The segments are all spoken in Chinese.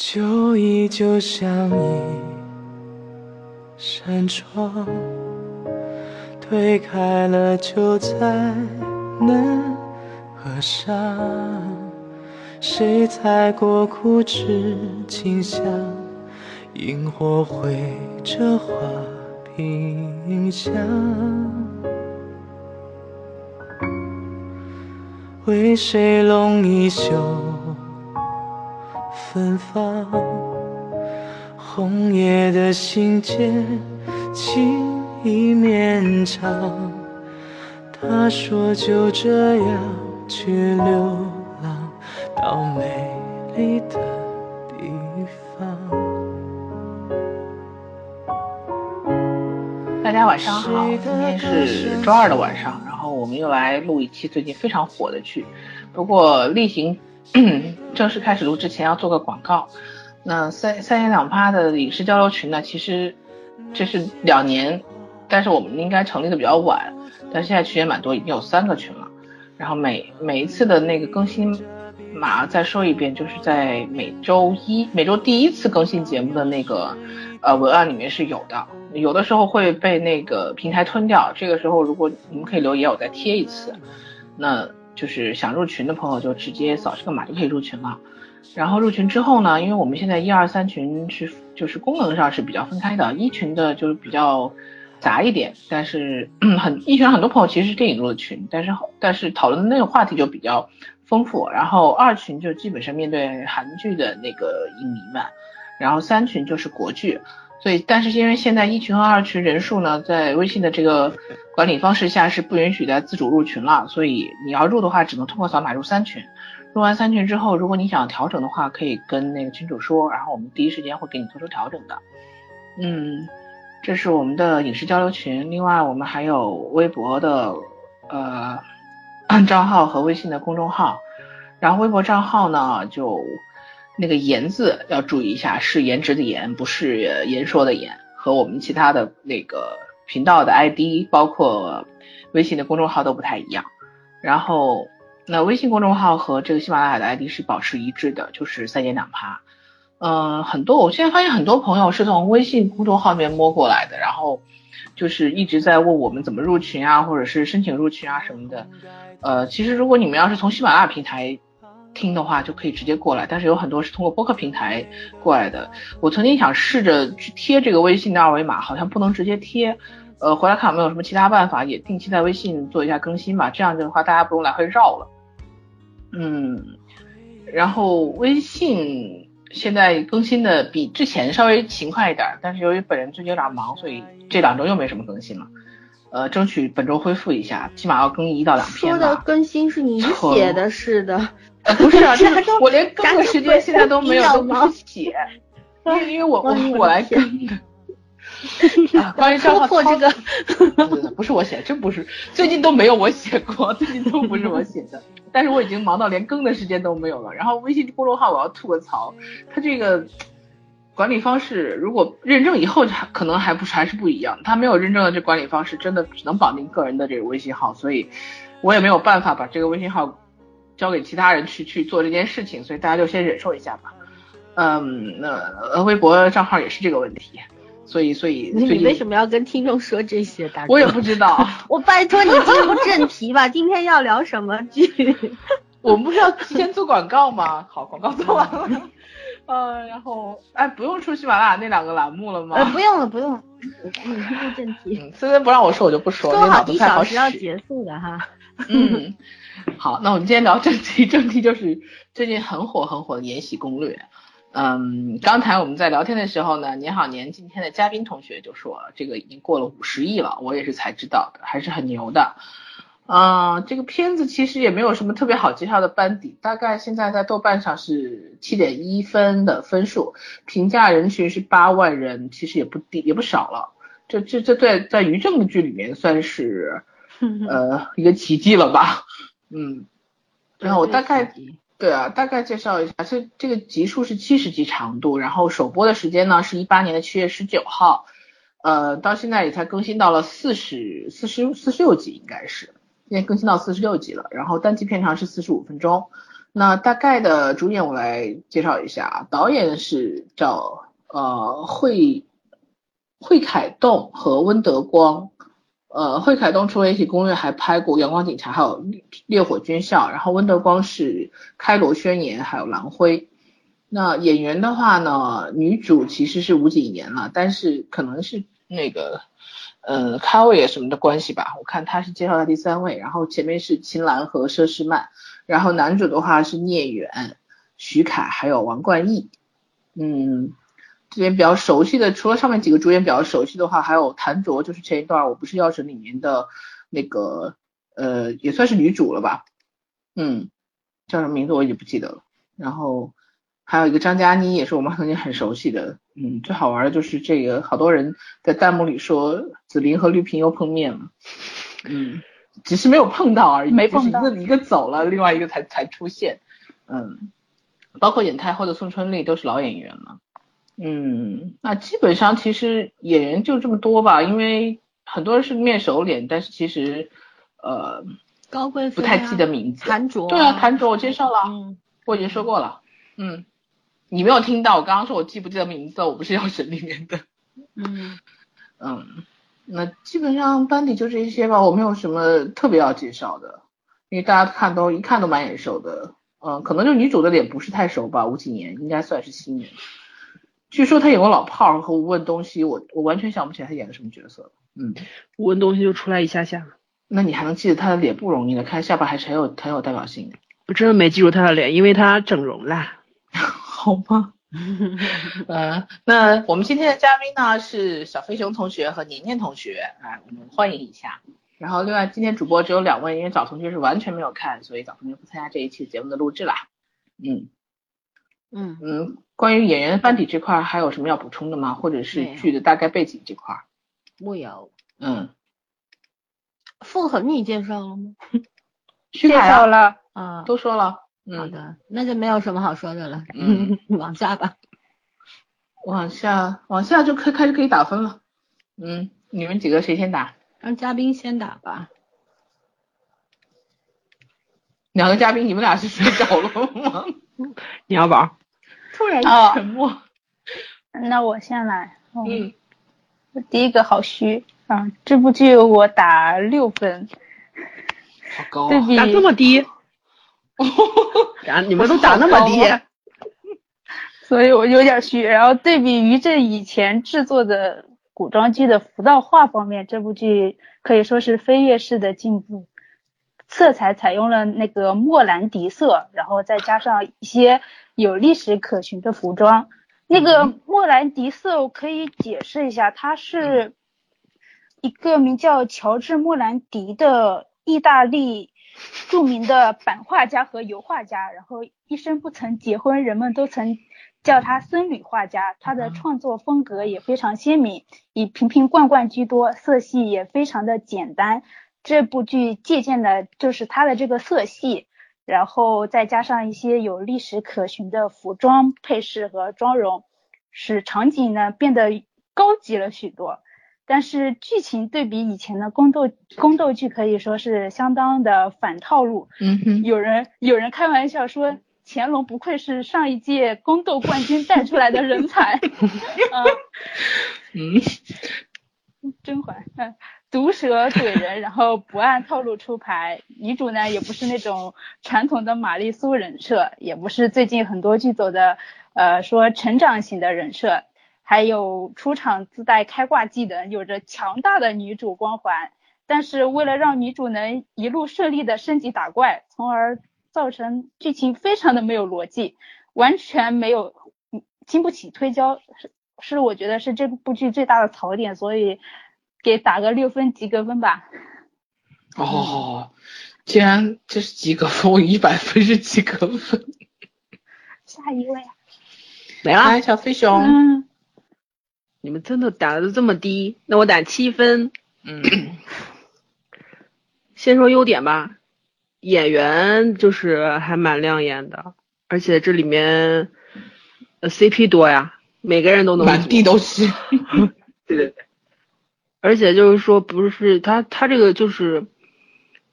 就依旧像一扇窗，推开了就再难合上。谁踩过枯枝清香？萤火绘着花屏香。为谁拢一袖芬芳？红叶的信笺，情意绵长。他说就这样去流浪，到美丽的地方。大家晚上好，今天是周二的晚上。然后我们又来录一期最近非常火的剧，不过例行 正式开始录之前要做个广告。那三三言两拍的影视交流群呢，其实这是两年，但是我们应该成立的比较晚，但现在群也蛮多，已经有三个群了。然后每每一次的那个更新，码再说一遍，就是在每周一每周第一次更新节目的那个呃文案里面是有的。有的时候会被那个平台吞掉，这个时候如果你们可以留言，我再贴一次。那就是想入群的朋友就直接扫这个码就可以入群了。然后入群之后呢，因为我们现在一二三群是就是功能上是比较分开的，一群的就是比较杂一点，但是很一群很多朋友其实是电影入的群，但是但是讨论的那个话题就比较丰富。然后二群就基本上面对韩剧的那个影迷们，然后三群就是国剧。所以，但是因为现在一群和二群人数呢，在微信的这个管理方式下是不允许再自主入群了，所以你要入的话，只能通过扫码入三群。入完三群之后，如果你想调整的话，可以跟那个群主说，然后我们第一时间会给你做出调整的。嗯，这是我们的影视交流群。另外，我们还有微博的呃账号和微信的公众号。然后微博账号呢，就。那个“颜”字要注意一下，是颜值的“颜”，不是言说的“言”。和我们其他的那个频道的 ID，包括微信的公众号都不太一样。然后，那微信公众号和这个喜马拉雅的 ID 是保持一致的，就是三言两趴。嗯，很多我现在发现很多朋友是从微信公众号里面摸过来的，然后就是一直在问我们怎么入群啊，或者是申请入群啊什么的。呃，其实如果你们要是从喜马拉雅平台。听的话就可以直接过来，但是有很多是通过播客平台过来的。我曾经想试着去贴这个微信的二维码，好像不能直接贴。呃，回来看有没有什么其他办法，也定期在微信做一下更新吧。这样的话大家不用来回绕了。嗯，然后微信现在更新的比之前稍微勤快一点，但是由于本人最近有点忙，所以这两周又没什么更新了。呃，争取本周恢复一下，起码要更一到两篇说的更新是你写的，是的。不是啊，我连更的时间现在都没有，都不是写，因为因为我我我来更的。关于账号这个，不是我写，真不是，最近都没有我写过，最近都不是我写的。但是我已经忙到连更的时间都没有了。然后微信公众号我要吐个槽，它这个管理方式如果认证以后可能还不是还是不一样。它没有认证的这管理方式真的只能绑定个人的这个微信号，所以我也没有办法把这个微信号。交给其他人去去做这件事情，所以大家就先忍受一下吧。嗯，那微博账号也是这个问题，所以所以你为什么要跟听众说这些？大我也不知道。我拜托你进入正题吧，今天要聊什么剧？我们不是要提前做广告吗？好，广告做完了。呃，然后哎，不用出喜马拉雅那两个栏目了吗？呃，不用了，不用了。你进入正题。森森不让我说，我就不说。说好一小时要结束的哈。嗯。好，那我们今天聊正题，正题就是最近很火很火的《延禧攻略》。嗯，刚才我们在聊天的时候呢，年好年今天的嘉宾同学就说这个已经过了五十亿了，我也是才知道的，还是很牛的。嗯，这个片子其实也没有什么特别好介绍的班底，大概现在在豆瓣上是七点一分的分数，评价人群是八万人，其实也不低也不少了。这这这在在于正的剧里面算是 呃一个奇迹了吧。嗯，然后我大概对啊，大概介绍一下，这这个集数是七十集长度，然后首播的时间呢是一八年的七月十九号，呃，到现在也才更新到了四十四十四十六集，应该是现在更新到四十六集了，然后单集片长是四十五分钟，那大概的主演我来介绍一下，导演是叫呃惠惠凯栋和温德光。呃，惠凯东除了《一起攻略》，还拍过《阳光警察》，还有《烈火军校》。然后温德光是《开罗宣言》，还有《狼辉》。那演员的话呢，女主其实是吴谨言了，但是可能是那个呃咖位什么的关系吧，我看他是介绍在第三位。然后前面是秦岚和佘诗曼。然后男主的话是聂远、徐凯还有王冠逸。嗯。这边比较熟悉的，除了上面几个主演比较熟悉的话，还有谭卓，就是前一段我不是药神里面的那个，呃，也算是女主了吧，嗯，叫什么名字我已经不记得了。然后还有一个张嘉倪，也是我们曾经很熟悉的，嗯，最好玩的就是这个，好多人在弹幕里说紫菱和绿萍又碰面了，嗯，只是没有碰到而已，没碰到，一个一个走了，另外一个才才出现，嗯，包括演太后的宋春丽都是老演员了。嗯，那基本上其实演员就这么多吧，因为很多人是面熟脸，但是其实呃高贵不太记得名字。谭卓对啊，谭卓我介绍了，我已经说过了。嗯，你没有听到我刚刚说我记不记得名字？我不是药神里面的。嗯嗯，那基本上班底就这些吧，我没有什么特别要介绍的，因为大家看都一看都蛮眼熟的。嗯，可能就女主的脸不是太熟吧，吴谨言应该算是新人。据说他演过老炮儿和无问东西，我我完全想不起来他演的什么角色。嗯，无问东西就出来一下下。那你还能记得他的脸不容易呢，看下巴还是很有很有代表性的。我真的没记住他的脸，因为他整容啦。好吗？嗯，那我们今天的嘉宾呢是小飞熊同学和年年同学，哎，我们欢迎一下。然后另外今天主播只有两位，因为早同学是完全没有看，所以早同学不参加这一期节目的录制啦。嗯。嗯嗯，关于演员班底这块还有什么要补充的吗？或者是剧的大概背景这块？没有。嗯。凤恒你介绍了吗？介绍了啊，都说了。好的，那就没有什么好说的了。嗯，往下吧。往下，往下就可开始可以打分了。嗯，你们几个谁先打？让嘉宾先打吧。两个嘉宾，你们俩是睡着了吗？你要宝，突然沉默。那我先来。嗯。第一个好虚啊！这部剧我打六分。好高。对比打这么低。你们都打那么低。所以我有点虚。然后对比于这以前制作的古装剧的服道化方面，这部剧可以说是飞跃式的进步。色彩采用了那个莫兰迪色，然后再加上一些有历史可循的服装。那个莫兰迪色我可以解释一下，它是一个名叫乔治莫兰迪的意大利著名的版画家和油画家，然后一生不曾结婚，人们都曾叫他僧侣画家。他的创作风格也非常鲜明，以瓶瓶罐罐居多，色系也非常的简单。这部剧借鉴的就是它的这个色系，然后再加上一些有历史可循的服装配饰和妆容，使场景呢变得高级了许多。但是剧情对比以前的宫斗宫斗剧可以说是相当的反套路。嗯哼，有人有人开玩笑说乾隆不愧是上一届宫斗冠军带出来的人才。啊，嗯，甄嬛，嗯。毒舌怼人，然后不按套路出牌。女主呢，也不是那种传统的玛丽苏人设，也不是最近很多剧走的，呃，说成长型的人设。还有出场自带开挂技能，有着强大的女主光环。但是为了让女主能一路顺利的升级打怪，从而造成剧情非常的没有逻辑，完全没有经不起推敲，是是我觉得是这部剧最大的槽点，所以。给打个六分及格分吧。哦，既然这是及格分，我一百分是及格分。下一位。没了。小飞熊。嗯。你们真的打的都这么低？那我打七分。嗯。先说优点吧，演员就是还蛮亮眼的，而且这里面 CP 多呀，每个人都能。满地都是。对对对。而且就是说，不是他，他这个就是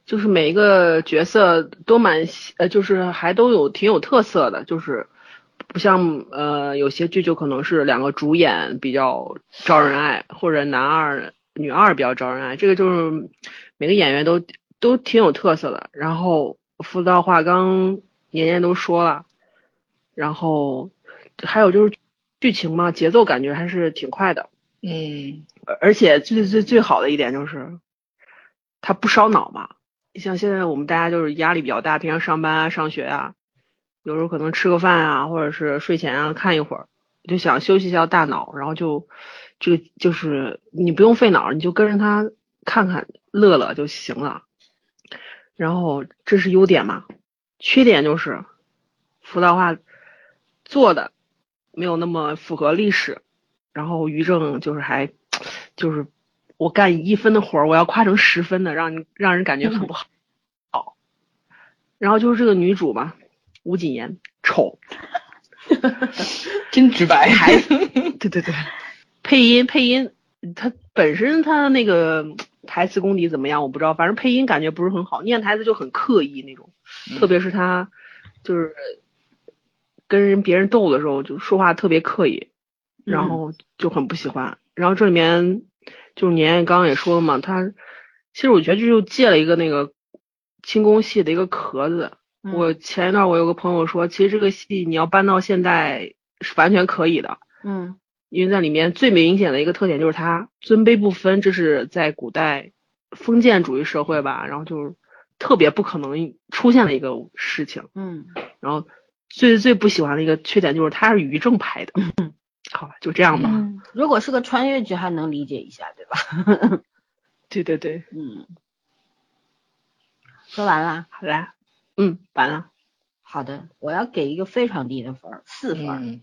就是每一个角色都蛮呃，就是还都有挺有特色的，就是不像呃有些剧就可能是两个主演比较招人爱，或者男二女二比较招人爱，这个就是每个演员都都挺有特色的。然后福道话刚年年都说了，然后还有就是剧情嘛，节奏感觉还是挺快的，嗯而且最最最好的一点就是它不烧脑嘛。像现在我们大家就是压力比较大，平常上班啊、上学啊，有时候可能吃个饭啊，或者是睡前啊看一会儿，就想休息一下大脑，然后就这个就是你不用费脑，你就跟着他看看乐乐就行了。然后这是优点嘛，缺点就是辅导话做的没有那么符合历史，然后于正就是还就是我干一分的活儿，我要夸成十分的，让你让人感觉很不好。好，然后就是这个女主嘛，吴谨言丑，真直白。还 对对对，配音配音，她本身她那个台词功底怎么样我不知道，反正配音感觉不是很好，念台词就很刻意那种，特别是她就是跟人别人斗的时候就说话特别刻意，然后就很不喜欢。然后这里面就是年年刚刚也说了嘛，他其实我觉得这就借了一个那个清宫戏的一个壳子。我前一段我有个朋友说，其实这个戏你要搬到现代是完全可以的，嗯因为在里面最明显的一个特点就是他尊卑不分，这是在古代封建主义社会吧，然后就是特别不可能出现的一个事情。嗯然后最最不喜欢的一个缺点就是他是于正拍的。好吧，就这样吧。嗯，如果是个穿越剧还能理解一下，对吧？对对对，嗯，说完啦。好啦，嗯，完了。好的，我要给一个非常低的分儿，四分。嗯，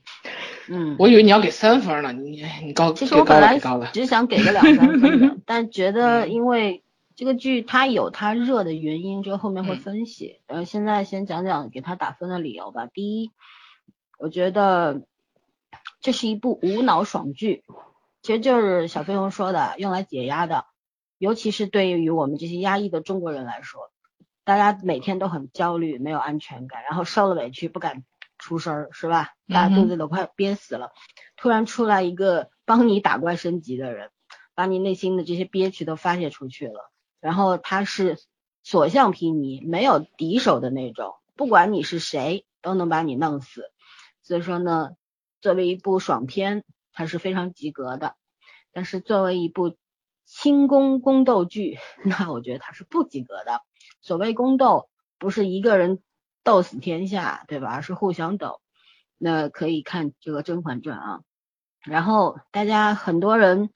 嗯，我以为你要给三分呢，你你高，其实我本来。只想给个两三分的，但觉得嗯因为这个剧它有它热的原因，这个后面会嗯分析。然后，现在先讲讲给它打分的理由吧。第一，我觉得这是一部无脑爽剧，其实就是小飞鸿说的，用来解压的，尤其是对于我们这些压抑的中国人来说，大家每天都很焦虑，没有安全感，然后受了委屈不敢出声儿，是吧？大家肚子都快憋死了，突然出来一个帮你打怪升级的人，把你内心的这些憋屈都发泄出去了，然后他是所向披靡，没有敌手的那种，不管你是谁都能把你弄死。所以说呢，作为一部爽片，它是非常及格的。但是作为一部轻功宫斗剧，那我觉得它是不及格的。所谓宫斗，不是一个人斗死天下，对吧？而是互相斗。那可以看这个《甄嬛传》啊。然后大家很多人，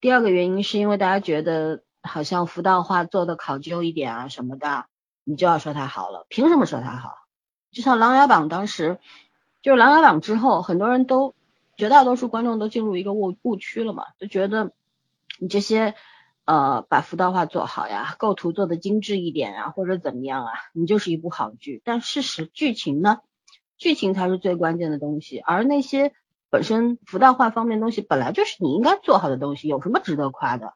第二个原因是因为大家觉得好像服道化做的考究一点啊什么的，你就要说它好了。凭什么说它好？就像《琅琊榜》当时，就是《琅琊榜》之后，很多人都绝大多数观众都进入一个误误区了嘛，就觉得你这些呃把服道化做好呀，构图做的精致一点啊，或者怎么样啊，你就是一部好剧。但事实剧情呢，剧情才是最关键的东西，而那些本身服道化方面东西本来就是你应该做好的东西，有什么值得夸的？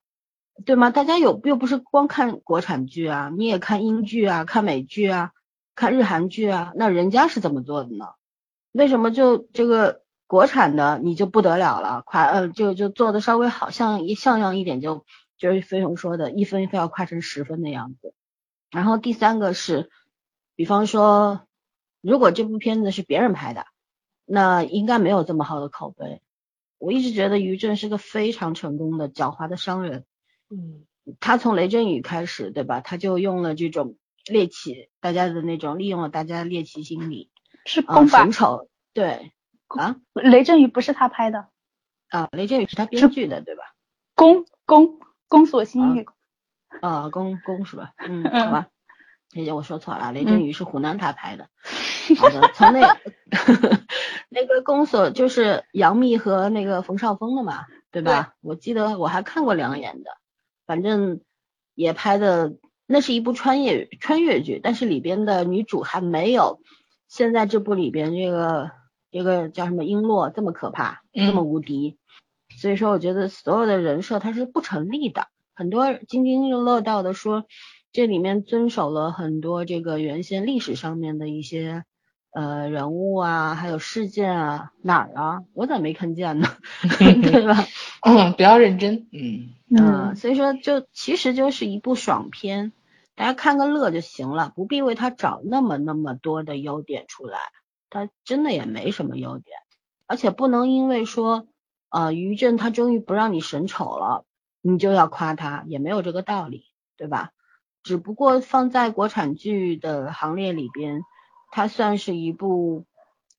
对吗？大家有又不是光看国产剧啊，你也看英剧啊，看美剧啊，看日韩剧啊，那人家是怎么做的呢？为什么就这个国产的你就不得了了？夸呃就就做的稍微好像一像样一点就就是飞鸿说的一分非要夸成十分的样子。然后第三个是，比方说如果这部片子是别人拍的，那应该没有这么好的口碑。我一直觉得于正是个非常成功的狡猾的商人。嗯他从雷震宇开始，对吧？他就用了这种猎奇，大家的那种利用了大家的猎奇心理啊，是宫吧神？丑，对啊雷震宇不是他拍的，啊，雷震宇是他编剧的，对吧？宫宫宫锁心玉，啊，宫宫是吧？嗯，嗯好吧，姐姐我说错了，雷震宇是湖南台拍的。好的，从那 那个宫锁就是杨幂和那个冯绍峰的嘛，对吧？我记得我还看过两眼的，反正也拍的，那是一部穿越穿越剧，但是里边的女主还没有现在这部里边这个这个叫什么璎珞这么可怕，这么无敌。所以说，我觉得所有的人设它是不成立的。很多津津乐道的说，这里面遵守了很多这个原先历史上面的一些呃人物啊，还有事件啊，哪儿啊？我咋没看见呢？对吧？嗯，不要认真，嗯嗯，所以说就其实就是一部爽片，大家看个乐就行了，不必为他找那么那么多的优点出来，他真的也没什么优点，而且不能因为说呃于震他终于不让你审丑了，你就要夸他，也没有这个道理，对吧？只不过放在国产剧的行列里边，它算是一部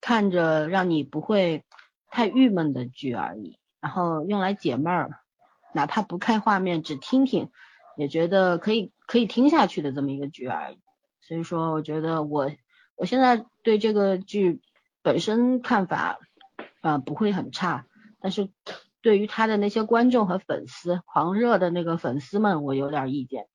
看着让你不会太郁闷的剧而已。然后用来解闷儿，哪怕不看画面，只听听，也觉得可以可以听下去的这么一个剧而已。所以说，我觉得我我现在对这个剧本身看法啊不会很差，但是对于他的那些观众和粉丝，狂热的那个粉丝们，我有点意见。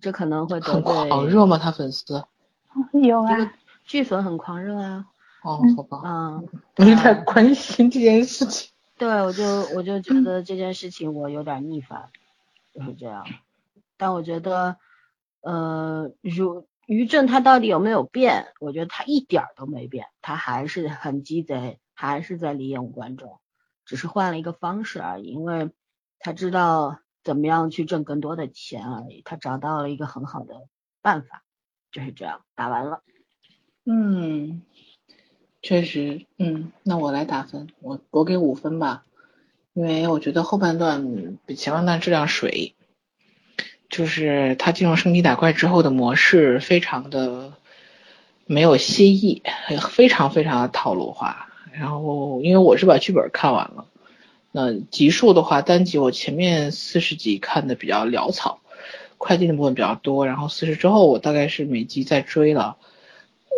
这可能会很狂热吗？他粉丝 有啊，剧粉很狂热啊。哦，好吧。嗯，没太关心这件事情。对，我就我就觉得这件事情我有点逆反，就是这样。但我觉得，呃，如于正他到底有没有变？我觉得他一点都没变，他还是很鸡贼，还是在利用观众，只是换了一个方式而已。因为他知道怎么样去挣更多的钱而已，他找到了一个很好的办法，就是这样。打完了。嗯。确实，嗯，那我来打分，我我给五分吧，因为我觉得后半段比前半段质量水，就是他进入升级打怪之后的模式非常的没有新意，非常非常的套路化。然后因为我是把剧本看完了，那集数的话，单集我前面四十集看的比较潦草，快进的部分比较多，然后四十之后我大概是每集在追了。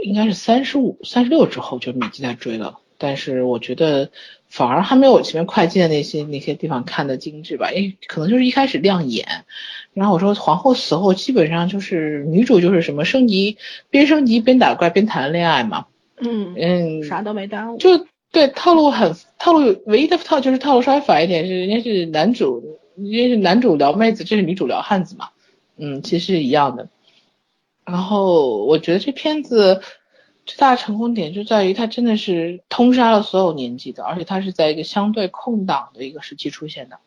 应该是三十五、三十六之后就每集在追了，但是我觉得反而还没有我前面快进的那些那些地方看的精致吧，因为可能就是一开始亮眼，然后我说皇后死后基本上就是女主就是什么升级边升级边打怪边谈恋爱嘛，嗯嗯，啥都没耽误，就对套路很套路，唯一的套就是套路稍微反一点是人家是男主，人家是男主撩妹子，这是女主撩汉子嘛，嗯，其实是一样的。然后我觉得这片子最大的成功点就在于它真的是通杀了所有年纪的，而且它是在一个相对空档的一个时期出现的，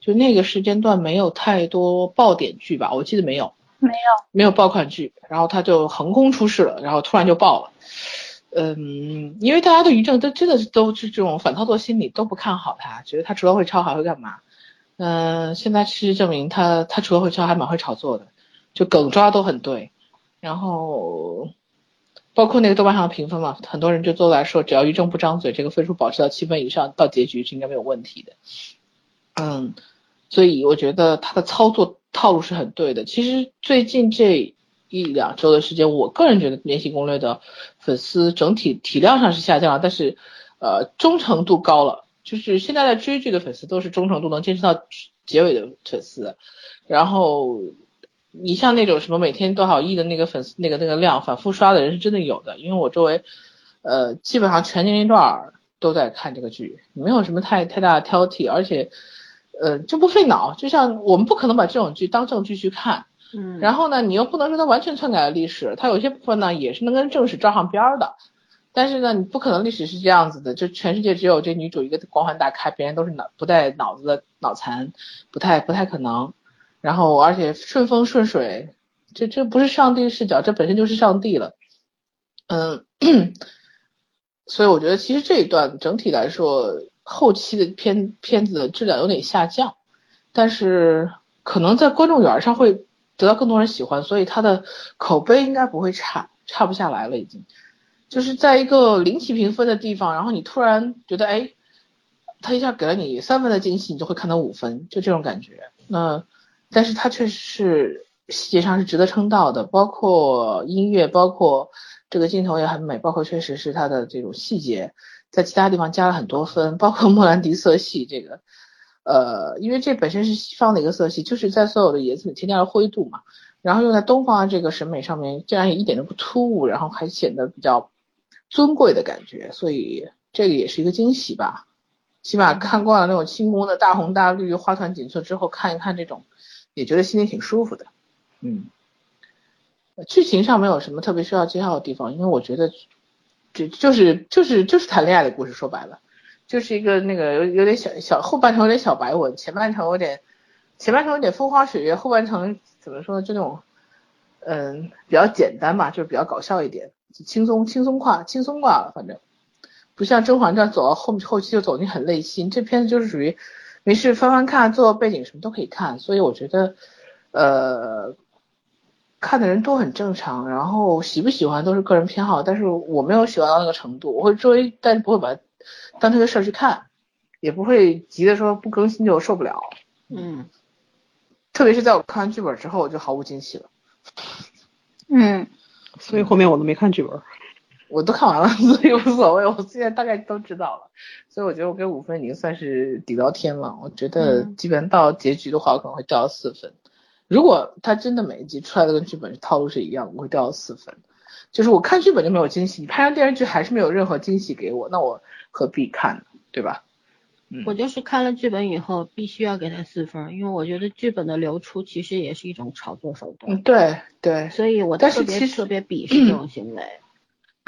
就那个时间段没有太多爆点剧吧，我记得没有，没有，没有爆款剧，然后它就横空出世了，然后突然就爆了，嗯，因为大家对于正都真的是都是这种反操作心理，都不看好他，觉得他除了会抄还会干嘛？嗯，现在事实证明他他除了会抄还蛮会炒作的，就梗抓都很对。然后，包括那个豆瓣上的评分嘛，很多人就都来说，只要于正不张嘴，这个分数保持到七分以上，到结局是应该没有问题的。嗯，所以我觉得他的操作套路是很对的。其实最近这一两周的时间，我个人觉得《延禧攻略》的粉丝整体体量上是下降了，但是呃忠诚度高了，就是现在在追剧的粉丝都是忠诚度能坚持到结尾的粉丝，然后。你像那种什么每天多少亿的那个粉丝那个那个量反复刷的人是真的有的，因为我周围，呃，基本上全年龄段都在看这个剧，没有什么太太大的挑剔，而且，呃，就不费脑。就像我们不可能把这种剧当正剧去看，嗯，然后呢，你又不能说它完全篡改了历史，它有些部分呢也是能跟正史照上边儿的，但是呢，你不可能历史是这样子的，就全世界只有这女主一个光环大开，别人都是脑不带脑子的脑残，不太不太可能。然后，而且顺风顺水，这这不是上帝视角，这本身就是上帝了。嗯，所以我觉得其实这一段整体来说，后期的片片子的质量有点下降，但是可能在观众缘上会得到更多人喜欢，所以它的口碑应该不会差，差不下来了已经。就是在一个零起评分的地方，然后你突然觉得，哎，他一下给了你三分的惊喜，你就会看到五分，就这种感觉。那。但是它确实是细节上是值得称道的，包括音乐，包括这个镜头也很美，包括确实是它的这种细节，在其他地方加了很多分，包括莫兰迪色系这个，呃，因为这本身是西方的一个色系，就是在所有的颜色里添加了灰度嘛，然后用在东方这个审美上面，竟然也一点都不突兀，然后还显得比较尊贵的感觉，所以这个也是一个惊喜吧，起码看惯了那种清宫的大红大绿、花团锦簇之后，看一看这种。也觉得心里挺舒服的，嗯剧情上没有什么特别需要介绍的地方，因为我觉得就就是就是就是谈恋爱的故事，说白了。就是一个那个有有点小小后半程有点小白文，前半程有点前半程有点风花雪月，后半程怎么说呢就那种嗯比较简单吧，就是比较搞笑一点，轻松轻松挂轻松挂了，反正。不像《甄嬛传》走到后后期就走进很累心，这片子就是属于没事翻翻看，做背景什么都可以看，所以我觉得呃。看的人都很正常，然后喜不喜欢都是个人偏好，但是我没有喜欢到那个程度，我会追，但是不会把它当这个事儿去看，也不会急的说不更新就受不了。嗯，特别是在我看完剧本之后，我就毫无惊喜了。嗯，所以后面我都没看剧本。我都看完了，所以无所谓，我现在大概都知道了，所以我觉得我给五分已经算是抵到天了。我觉得基本到结局的话，我可能会掉到四分。如果他真的每一集出来的跟剧本套路是一样，我会掉到四分。就是我看剧本就没有惊喜，你拍上电视剧还是没有任何惊喜给我，那我何必看呢？对吧？嗯，我就是看了剧本以后必须要给他四分，因为我觉得剧本的流出其实也是一种炒作手段。嗯，对对。所以我特别特别鄙视这种行为。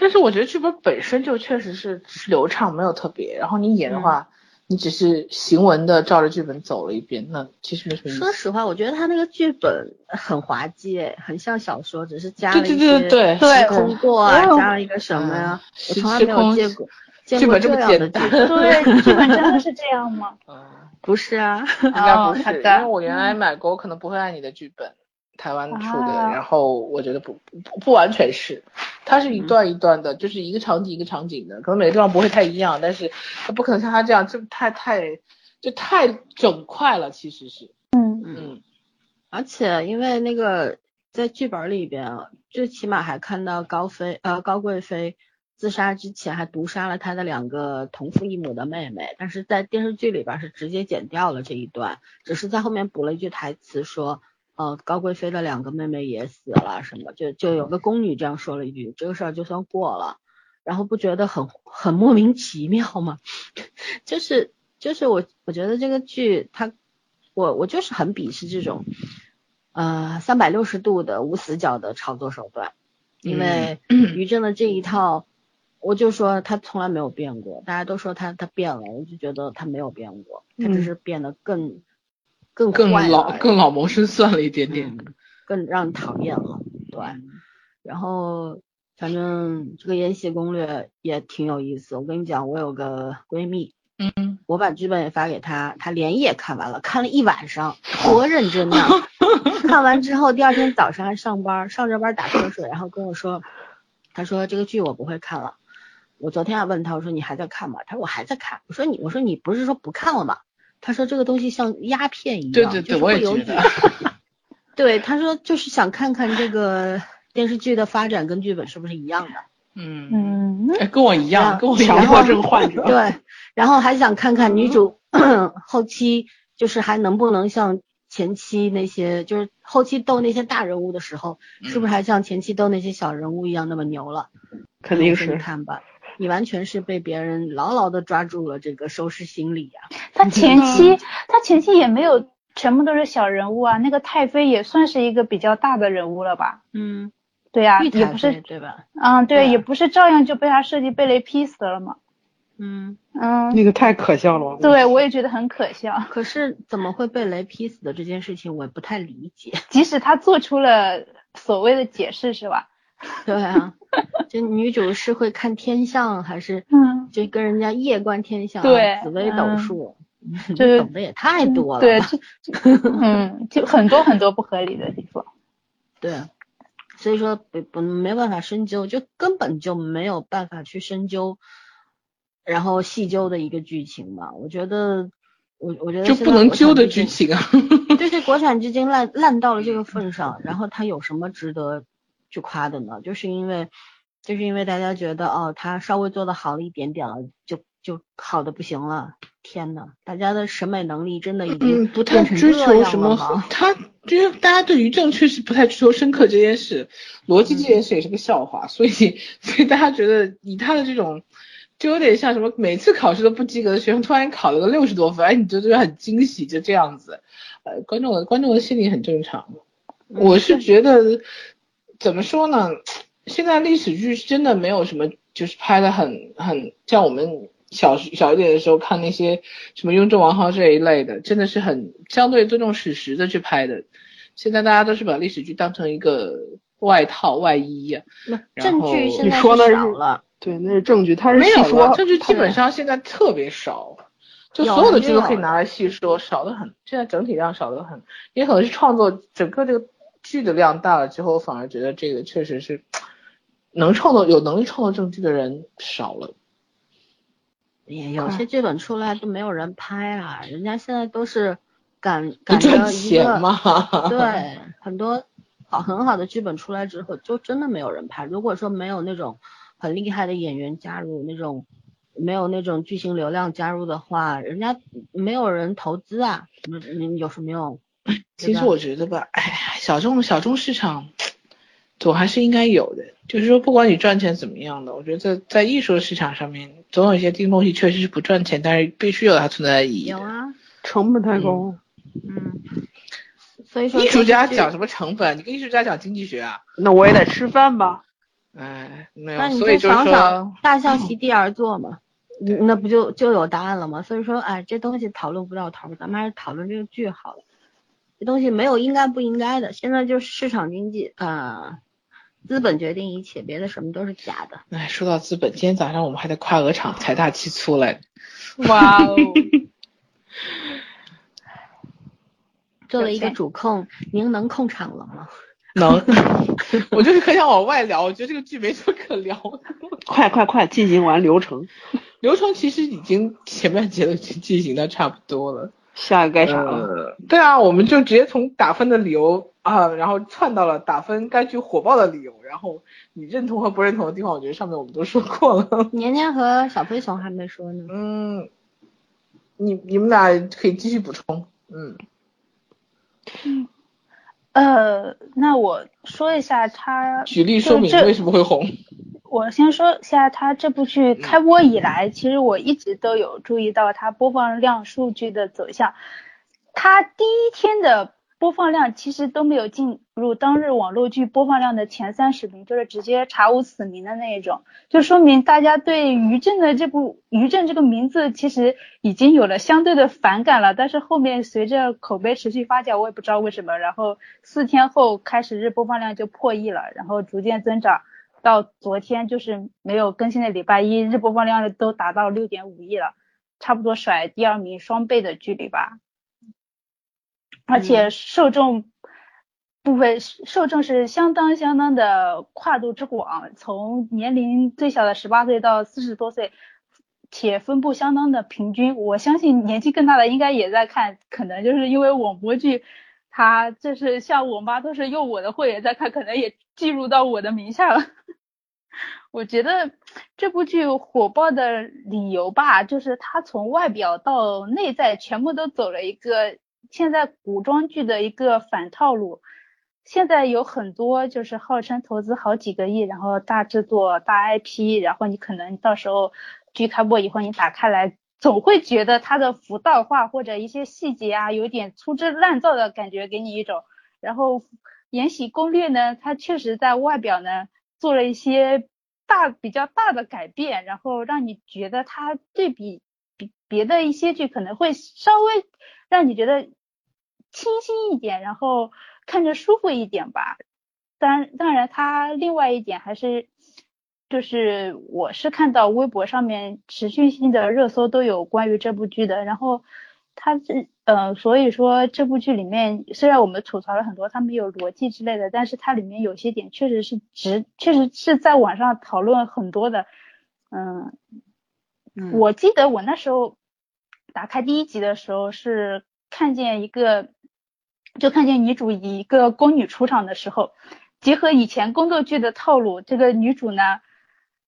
但是我觉得剧本本身就确实是是流畅，没有特别。然后你演的话。你只是行文的照着剧本走了一遍，那其实没什么意思。说实话，我觉得他那个剧本很滑稽，很像小说，只是加了一些时空过啊，加了一个什么呀？我从来没有见过见过这样的剧本。对，剧本真的是这样吗？嗯，不是啊，应该不是，因为我原来买过，我可能不会按你的剧本。台湾出的，然后我觉得不不不完全是，它是一段一段的，就是一个场景一个场景的，可能每个地方不会太一样，但是它不可能像它这样，就太太就太整块了，其实是，嗯。嗯，而且因为那个在剧本里边，最起码还看到高飞呃高贵妃自杀之前还毒杀了她的两个同父异母的妹妹，但是在电视剧里边是直接剪掉了这一段，只是在后面补了一句台词说。呃，高贵妃的两个妹妹也死了，什么就就有个宫女这样说了一句，这个事儿就算过了，然后不觉得很很莫名其妙吗？就是就是我我觉得这个剧它，我我就是很鄙视这种呃三百六十度的无死角的炒作手段，因为于正的这一套，我就说他从来没有变过，大家都说他他变了，我就觉得他没有变过，他只是变得更。更更老更老谋深算了一点点，更让人讨厌了。对，然后反正这个《延禧攻略》也挺有意思。我跟你讲，我有个闺蜜，嗯，我把剧本也发给她，她连夜看完了，看了一晚上，多认真呐！看完之后，第二天早上还上班，上着班打瞌睡，然后跟我说，她说这个剧我不会看了。我昨天还问她，我说你还在看吗？她说我还在看。我说你，我说你不是说不看了吗？他说这个东西像鸦片一样，对对对，我也觉得。对，他说就是想看看这个电视剧的发展跟剧本是不是一样的。嗯嗯，跟我一样，跟我强迫症患者。对，然后还想看看女主 后期就是还能不能像前期那些，就是后期斗那些大人物的时候，是不是还像前期斗那些小人物一样那么牛了？肯定是。看吧。你完全是被别人牢牢的抓住了这个收视心理呀！他前期他前期也没有全部都是小人物啊，那个太妃也算是一个比较大的人物了吧？嗯，对呀，也不是对吧？嗯，对，也不是照样就被他设计被雷劈死了吗？嗯嗯，那个太可笑了。对，我也觉得很可笑。可是怎么会被雷劈死的这件事情，我也不太理解。即使他做出了所谓的解释，是吧？对啊，这女主是会看天象，还是嗯，就跟人家夜观天象，对，紫薇斗数，这懂得也太多了，对，嗯，就很多很多不合理的地方，对，所以说不不没办法深究，就根本就没有办法去深究，然后细究的一个剧情吧，我觉得我我觉得就不能揪的剧情啊，就是国产剧经烂烂到了这个份上，然后它有什么值得？去夸的呢，就是因为，就是因为大家觉得哦，他稍微做的好了一点点了，就就好的不行了。天呐，大家的审美能力真的已经不太追求什么。他就是大家对于正确是不太追求深刻这件事，逻辑这件事也是个笑话。所以，所以大家觉得以他的这种，就有点像什么每次考试都不及格的学生，突然考了个六十多分，哎，你就觉得很惊喜，就这样子。呃，观众的观众的心理很正常。我是觉得。怎么说呢？现在历史剧真的没有什么，就是拍的很很像我们小小一点的时候看那些什么《雍正王朝》这一类的，真的是很相对尊重史实的去拍的。现在大家都是把历史剧当成一个外套外衣呀、那证据现在少了，对，那是证据，他是没有细说了，证据基本上现在特别少，就所有的剧都可以拿来细说，少得很。现在整体量少得很，也可能是创作整个这个剧的量大了之后，反而觉得这个确实是能创作、有能力创作证据的人少了。也有快些剧本出来都没有人拍啊，人家现在都是赶 不赶着一个钱嘛？对，很多好很好的剧本出来之后，就真的没有人拍。如果说没有那种很厉害的演员加入，那种没有那种巨星流量加入的话，人家没有人投资啊，你你有什么用？其实我觉得吧，哎呀，小众小众市场总还是应该有的。就是说，不管你赚钱怎么样的，我觉得在在艺术的市场上面，总有一些东西确实是不赚钱，但是必须有它存在的意义的。有啊，成本太高。嗯，所以说艺术家讲什么成本？你跟艺术家讲经济学啊？那我也得吃饭吧？哎，没有，那你所以就想想说，大象席地而坐嘛，嗯那不就就有答案了吗？所以说，哎，这东西讨论不到头，咱们还是讨论这个剧好了。这东西没有应该不应该的，现在就是市场经济啊、资本决定一切，别的什么都是假的。哎，说到资本，今天早上我们还在夸鹅厂财大气粗来，哇哦，作为一个主控，您能控场了吗？能，我就是很想往外聊，我觉得这个剧没什么可聊的。快快快，进行完流程，流程其实已经前半节都已经进行的差不多了。下一个该啥了？呃，对啊，我们就直接从打分的理由啊，然后窜到了打分该剧火爆的理由，然后你认同和不认同的地方，我觉得上面我们都说过了。年年和小飞熊还没说呢。嗯，你你们俩可以继续补充。嗯，呃，那我说一下他，举例说明为什么会红。我先说一下他这部剧开播以来，其实我一直都有注意到它播放量数据的走向。它第一天的播放量其实都没有进入当日网络剧播放量的前三十名，就是直接查无此名的那一种，就说明大家对于正的这部于正这个名字其实已经有了相对的反感了。但是后面随着口碑持续发酵，我也不知道为什么，然后四天后开始日播放量就破亿了，然后逐渐增长。到昨天就是没有更新的礼拜一，日播放量都达到六点五亿了，差不多甩第二名双倍的距离吧。而且受众部分受众是相当相当的跨度之广，从年龄最小的十八岁到四十多岁，且分布相当的平均。我相信年纪更大的应该也在看，可能就是因为网播剧。他就是像我妈都是用我的会员在看，可能也进入到我的名下了。我觉得这部剧火爆的理由吧，就是它从外表到内在全部都走了一个现在古装剧的一个反套路。现在有很多就是号称投资好几个亿，然后大制作、大 IP，然后你可能到时候剧开播以后你打开来。总会觉得它的服道化或者一些细节啊，有点粗制滥造的感觉，给你一种。然后《延禧攻略》呢，它确实在外表呢做了一些大比较大的改变，然后让你觉得它对比比别的一些剧可能会稍微让你觉得清新一点，然后看着舒服一点吧。当当然，它另外一点还是。就是我是看到微博上面持续性的热搜都有关于这部剧的，然后它这呃，所以说这部剧里面虽然我们吐槽了很多它没有逻辑之类的，但是它里面有些点确实是值，确实是在网上讨论很多的。嗯，嗯我记得我那时候打开第一集的时候是看见一个，就看见女主以一个宫女出场的时候，结合以前宫斗剧的套路，这个女主呢。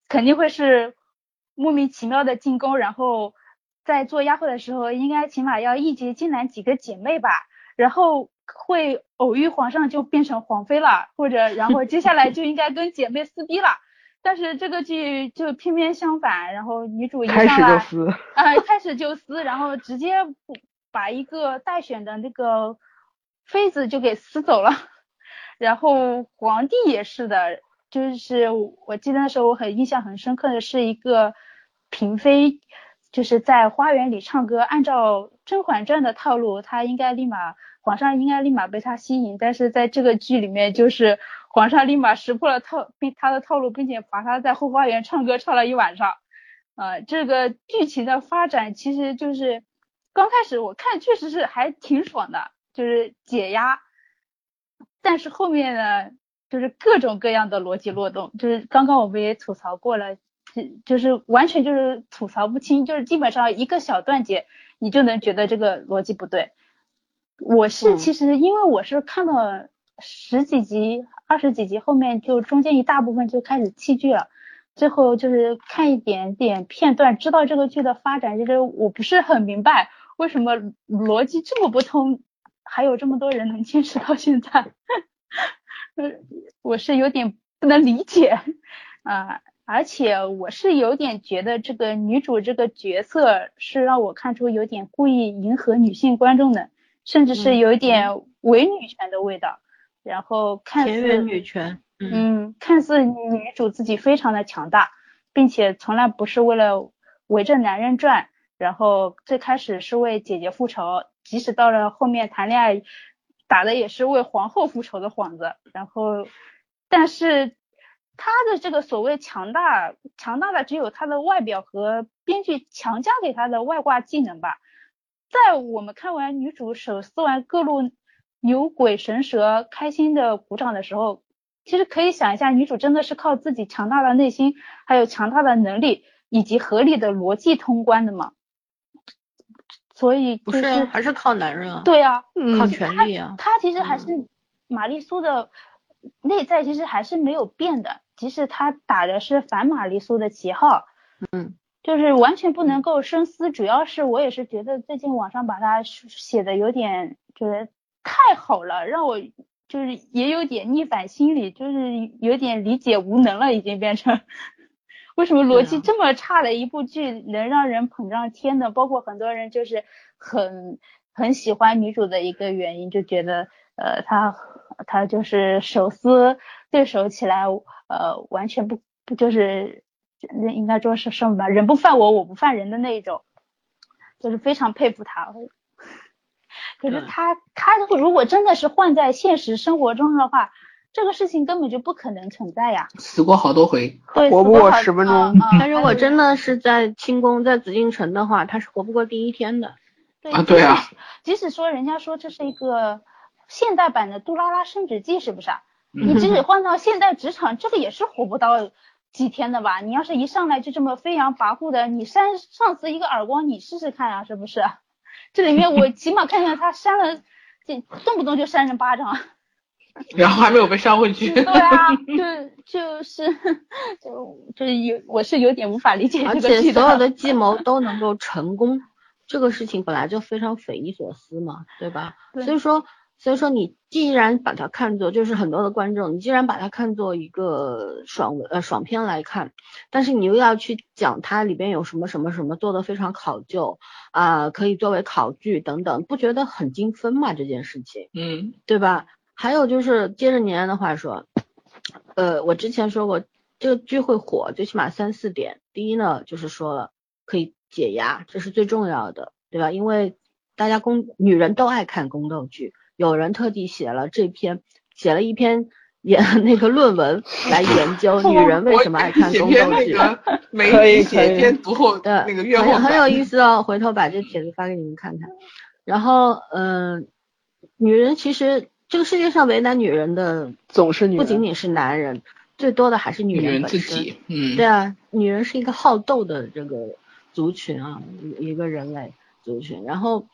肯定会是莫名其妙的进宫，然后在做丫鬟的时候，应该起码要一结金兰几个姐妹吧，然后会偶遇皇上就变成皇妃了，或者然后接下来就应该跟姐妹撕逼了。但是这个剧就偏偏相反，然后女主一上来撕，啊、开始就撕，然后直接把一个待选的那个妃子就给撕走了。然后皇帝也是的，就是我记得那时候我很印象很深刻的是一个嫔妃，就是在花园里唱歌，按照《甄嬛传》的套路，他应该立马皇上应该立马被她吸引，但是在这个剧里面就是皇上立马识破了套并他的套路，并且罚她在后花园唱歌唱了一晚上。呃，这个剧情的发展其实就是刚开始我看确实是还挺爽的，就是解压。但是后面呢，就是各种各样的逻辑漏洞，就是刚刚我们也吐槽过了，就就是完全就是吐槽不清，就是基本上一个小段节你就能觉得这个逻辑不对。我是其实因为我是看了十几集、二十几集，后面就中间一大部分就开始弃剧了，最后就是看一点点片段，知道这个剧的发展，就是我不是很明白为什么逻辑这么不通。还有这么多人能坚持到现在，我是有点不能理解 啊！而且我是有点觉得这个女主这个角色是让我看出有点故意迎合女性观众的，甚至是有一点伪女权的味道。然后看似女权，嗯，看似女主自己非常的强大，并且从来不是为了围着男人转，然后最开始是为姐姐复仇。即使到了后面谈恋爱，打的也是为皇后复仇的幌子，然后，但是他的这个所谓强大，强大的只有他的外表和编剧强加给他的外挂技能吧。在我们看完女主手撕完各路牛鬼神蛇，开心的鼓掌的时候，其实可以想一下，女主真的是靠自己强大的内心，还有强大的能力以及合理的逻辑通关的吗？所以不是还是靠男人啊？对啊，靠权力啊。他其实还是玛丽苏的内在，其实还是没有变的。即使他打的是反玛丽苏的旗号，嗯，就是完全不能够深思。主要是我也是觉得最近网上把他写的有点就是太好了，让我就是也有点逆反心理，就是有点理解无能了，已经变成。为什么逻辑这么差的一部剧能让人捧上天呢？包括很多人就是很很喜欢女主的一个原因，就觉得呃她她就是手撕对手起来呃完全不不就是应该说是什么吧，人不犯我我不犯人的那一种，就是非常佩服他。可是他他如果真的是换在现实生活中的话。这个事情根本就不可能存在呀！死过好多回，对，活不过十分钟。他如果真的是在清宫，在紫禁城的话，他是活不过第一天的。啊，对啊。即使说人家说这是一个现代版的《杜拉拉升职记》，是不是啊？你即使换到现代职场，这个也是活不到几天的吧？你要是一上来就这么飞扬跋扈的，你扇上司一个耳光，你试试看啊，是不是？这里面我起码看见他扇了，这动不动就扇人巴掌。然后还没有被扇回去。对啊，就就是就就是有，我是有点无法理解而且所有的计谋都能够成功，这个事情本来就非常匪夷所思嘛，对吧？所以说，所以说你既然把它看作，就是很多的观众，你既然把它看作一个爽呃爽片来看，但是你又要去讲它里边有什么什么什么做的非常考究啊，可以作为考据等等，不觉得很精分吗？这件事情，嗯，对吧？还有就是接着年安的话说，呃，我之前说过这个剧会火，最起码三四点。第一呢，就是说了可以解压，这是最重要的，对吧？因为大家宫女人都爱看宫斗剧，有人特地写了这篇，写了一篇研 那个论文来研究女人为什么爱看宫斗剧。可以写篇读后的那个阅后很有意思哦，回头把这帖子发给你们看看。然后，嗯，女人其实。这个世界上为难女人的总是女人，不仅仅是男人，最多的还是女人自己。嗯，对啊，女人是一个好斗的这个族群啊，一个人类族群。然后，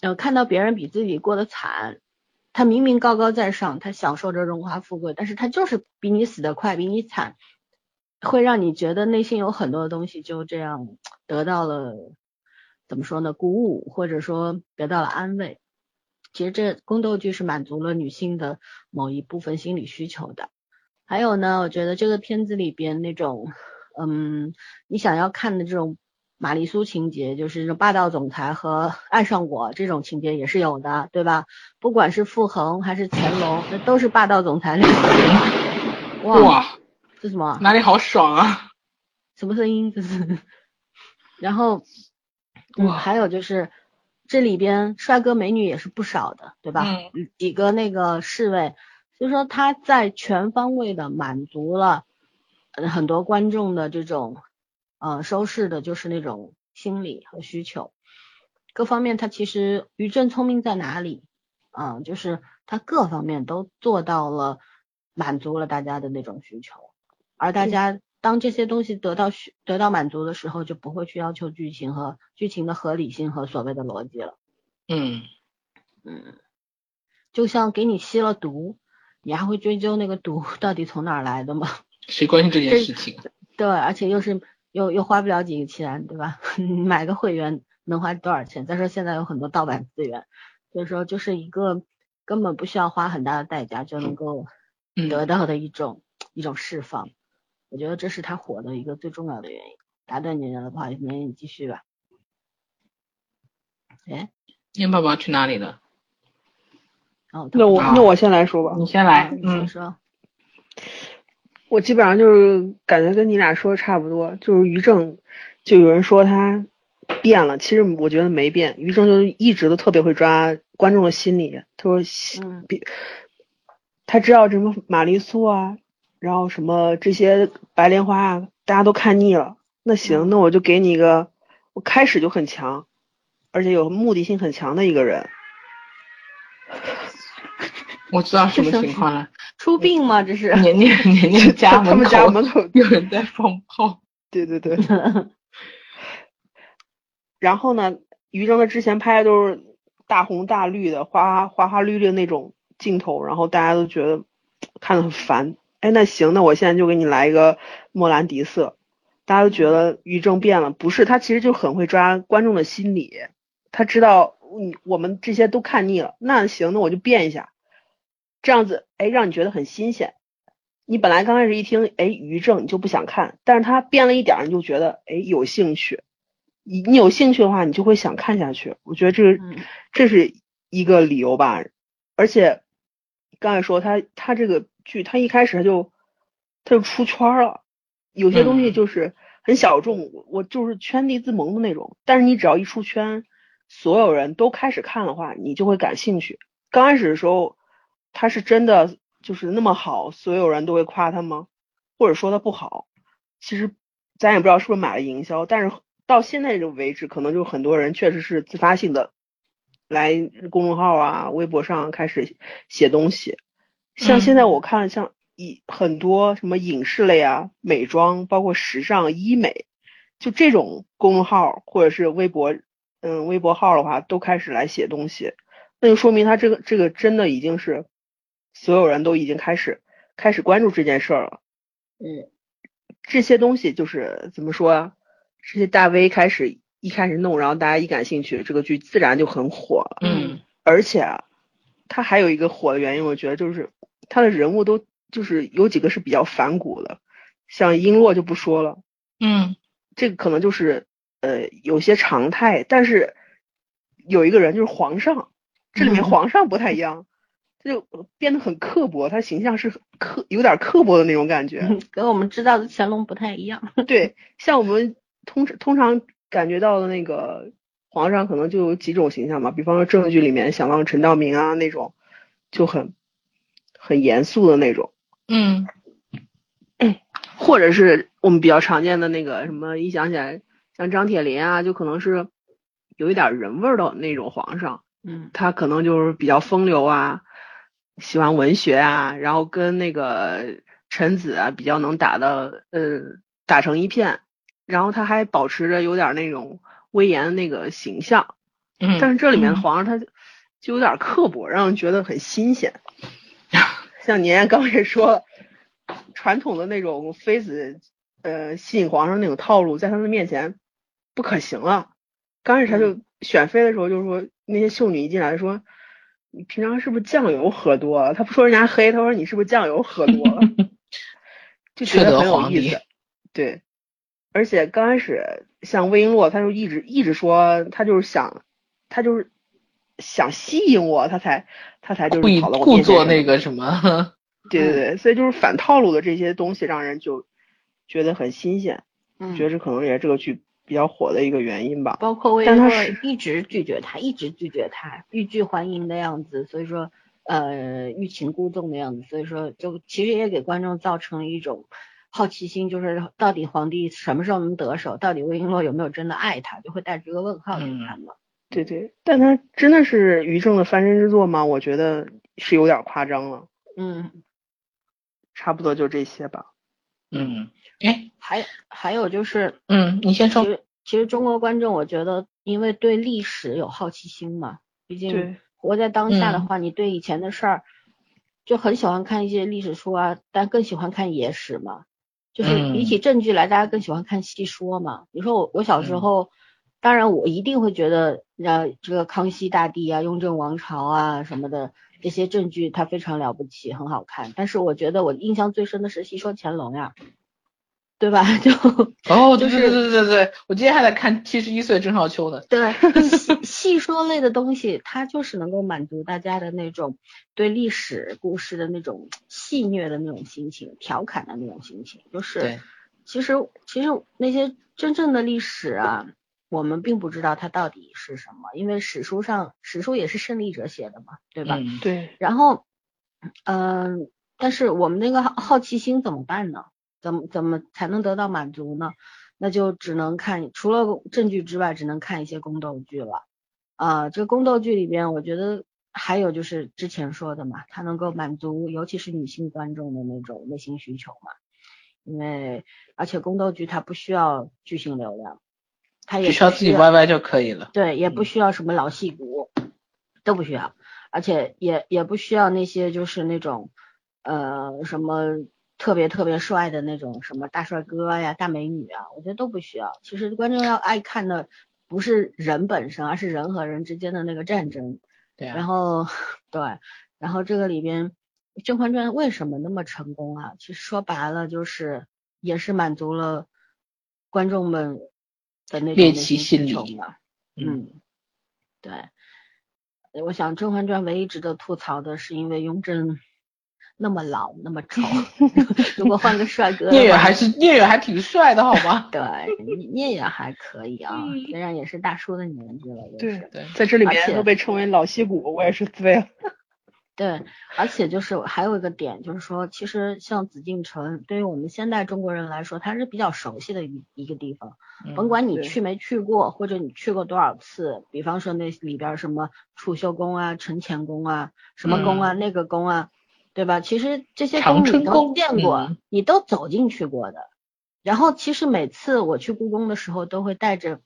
呃，看到别人比自己过得惨，他明明高高在上，他享受着荣华富贵，但是他就是比你死得快，比你惨，会让你觉得内心有很多的东西就这样得到了怎么说呢？鼓舞，或者说得到了安慰。其实这宫斗剧是满足了女性的某一部分心理需求的。还有呢，我觉得这个片子里边那种，嗯，你想要看的这种玛丽苏情节，就是这种霸道总裁和爱上我这种情节也是有的，对吧？不管是傅恒还是乾隆，那都是霸道总裁类型。哇，哇，这什么？哪里好爽啊！什么声音？这是。然后，嗯，哇还有就是这里边帅哥美女也是不少的，对吧？嗯几个那个侍卫，所以说他在全方位的满足了呃很多观众的这种呃收视的，就是那种心理和需求，各方面他其实于正聪明在哪里？嗯、就是他各方面都做到了满足了大家的那种需求，而大家当这些东西得到需得到满足的时候，就不会去要求剧情和剧情的合理性和所谓的逻辑了。嗯，嗯，就像给你吸了毒，你还会追究那个毒到底从哪儿来的吗？谁关心这件事情？对，而且又是又又花不了几个钱，对吧？买个会员能花多少钱？再说现在有很多盗版资源，所以说就是一个根本不需要花很大的代价就能够嗯得到的一种、一种释放。我觉得这是他火的一个最重要的原因。打断你了，不好意思，那你继续吧。哎，燕宝宝去哪里了？哦，那我啊那我先来说吧，你先来嗯。你说。我基本上就是感觉跟你俩说的差不多，就是于正，就有人说他变了，其实我觉得没变，于正就一直都特别会抓观众的心理，他说他知道什么玛丽苏啊，然后什么这些白莲花啊，大家都看腻了，那行，那我就给你一个，我开始就很强，而且有目的性很强的一个人，我知道什么情况了。出殡吗？这是？年年年年家 他们家门口有人在放炮。对对对。然后呢，于正他之前拍的都是大红大绿的、花花花绿绿的那种镜头，然后大家都觉得看得很烦。哎，那行，那我现在就给你来一个莫兰迪色，大家都觉得于正变了，不是他其实就很会抓观众的心理，他知道你我们这些都看腻了，那行，那我就变一下，这样子，哎，让你觉得很新鲜。你本来刚开始一听，哎，于正你就不想看，但是他变了一点儿，你就觉得，哎，有兴趣。你你有兴趣的话，你就会想看下去。我觉得这个嗯这是一个理由吧。而且刚才说他他这个剧，他一开始他就他就出圈儿了，有些东西嗯就是很小众，我我就是圈地自萌的那种。但是你只要一出圈，所有人都开始看的话，你就会感兴趣。刚开始的时候，他是真的就是那么好，所有人都会夸他吗？或者说他不好？其实咱也不知道是不是买了营销，但是到现在这个为止，可能就很多人确实是自发性的来公众号啊、微博上开始写东西。像现在我看了像一很多什么影视类啊、美妆，包括时尚、医美，就这种公众号或者是微博，嗯，微博号的话，都开始来写东西，那就说明他这个这个真的已经是所有人都已经开始开始关注这件事儿了。嗯这些东西就是怎么说啊？这些大 V 开始一开始弄，然后大家一感兴趣，这个剧自然就很火了。嗯而且啊，它还有一个火的原因，我觉得就是它的人物都就是有几个是比较反骨的，像璎珞就不说了，嗯这个可能就是呃有些常态，但是有一个人就是皇上，这里面嗯皇上不太一样，他就变得很刻薄，他形象是刻有点刻薄的那种感觉。跟我们知道的乾隆不太一样。对，像我们通通常感觉到的那个皇上，可能就有几种形象嘛，比方说正剧里面想到陈道明啊那种，就很很严肃的那种，嗯 或者是我们比较常见的那个什么，一想起来像张铁林啊，就可能是有一点人味儿的那种皇上，嗯他可能就是比较风流啊，喜欢文学啊，然后跟那个臣子啊比较能打的呃打成一片，然后他还保持着有点那种威严的那个形象，嗯，但是这里面的嗯皇上他就就有点刻薄，让人觉得很新鲜。像年年刚才说，传统的那种妃子呃吸引皇上那种套路，在他们面前不可行了。刚开始他就选妃的时候，就是说那些秀女一进来说，你平常是不是酱油喝多了？他不说人家黑，他说你是不是酱油喝多了？就觉得很有意思。对，而且刚开始像魏璎珞，他就一直一直说他就是想，他就是想吸引我，他才他才就故意是跑到我故面前什么作那个什么，对对对，所以就是反套路的这些东西，让人就觉得很新鲜，嗯，觉得这可能也是这个剧比较火的一个原因吧。包括魏但他璎珞是一直拒绝他，一直拒绝他，欲拒还迎的样子，所以说呃欲擒故纵的样子，所以说就其实也给观众造成了一种好奇心，就是到底皇帝什么时候能得手，到底魏璎珞有没有真的爱他，就会带着这个问号去嗯看嘛。对对，但他真的是于正的翻身之作吗？我觉得是有点夸张了。嗯，差不多就这些吧。嗯，哎，还还有就是，嗯，你先说，其实其实中国观众，我觉得因为对历史有好奇心嘛，毕竟活在当下的嗯话，你对以前的事儿就很喜欢看一些历史书啊，但更喜欢看野史嘛。就是比嗯起证据来，大家更喜欢看戏说嘛。你说我我小时嗯候，当然我一定会觉得，呃，这个康熙大帝啊、雍正王朝啊什么的这些证据，它非常了不起，很好看。但是我觉得我印象最深的是戏说乾隆呀，对吧？就哦，对就是对对对对对，我今天还在看七十一岁郑少秋呢。对，戏戏说类的东西，它就是能够满足大家的那种对历史故事的那种戏谑的那种心情，调侃的那种心情。就是，其实其实那些真正的历史啊，我们并不知道它到底是什么，因为史书上史书也是胜利者写的嘛，对吧？嗯，对，然后，嗯、但是我们那个好好奇心怎么办呢？怎么怎么才能得到满足呢？那就只能看除了证据之外，只能看一些宫斗剧了。啊、这个宫斗剧里边，我觉得还有就是之前说的嘛，它能够满足尤其是女性观众的那种内心需求嘛。因为而且宫斗剧它不需要巨星流量，它也只需要自己 YY 就可以了。对，也不嗯需要什么老戏骨，都不需要，而且也也不需要那些就是那种呃什么特别特别帅的那种什么大帅哥呀、大美女啊，我觉得都不需要。其实观众要爱看的不是人本身，而是人和人之间的那个战争。对啊，然后 对，然后这个里边《甄嬛传》为什么那么成功啊？其实说白了就是也是满足了观众们的那种猎奇心心理。嗯嗯，对，呃我想《甄嬛传》唯一值得吐槽的是，因为雍正那么老那么丑，如果换个帅哥，聂远还是聂远还挺帅的好吗？对聂远还可以啊，虽然也是大叔的年纪了，也对是。对，在这里面都被称为老戏骨，我也是醉了。对，而且就是还有一个点，就是说，其实像紫禁城，对于我们现代中国人来说，它是比较熟悉的一一个地方。甭管你去没去过，或者你去过多少次，比方说那里边什么储秀宫啊、承乾宫啊、什么宫啊、那个宫啊，对吧？其实这些长宫你都春宫见过，嗯你都走进去过的。然后其实每次我去故宫的时候，都会带着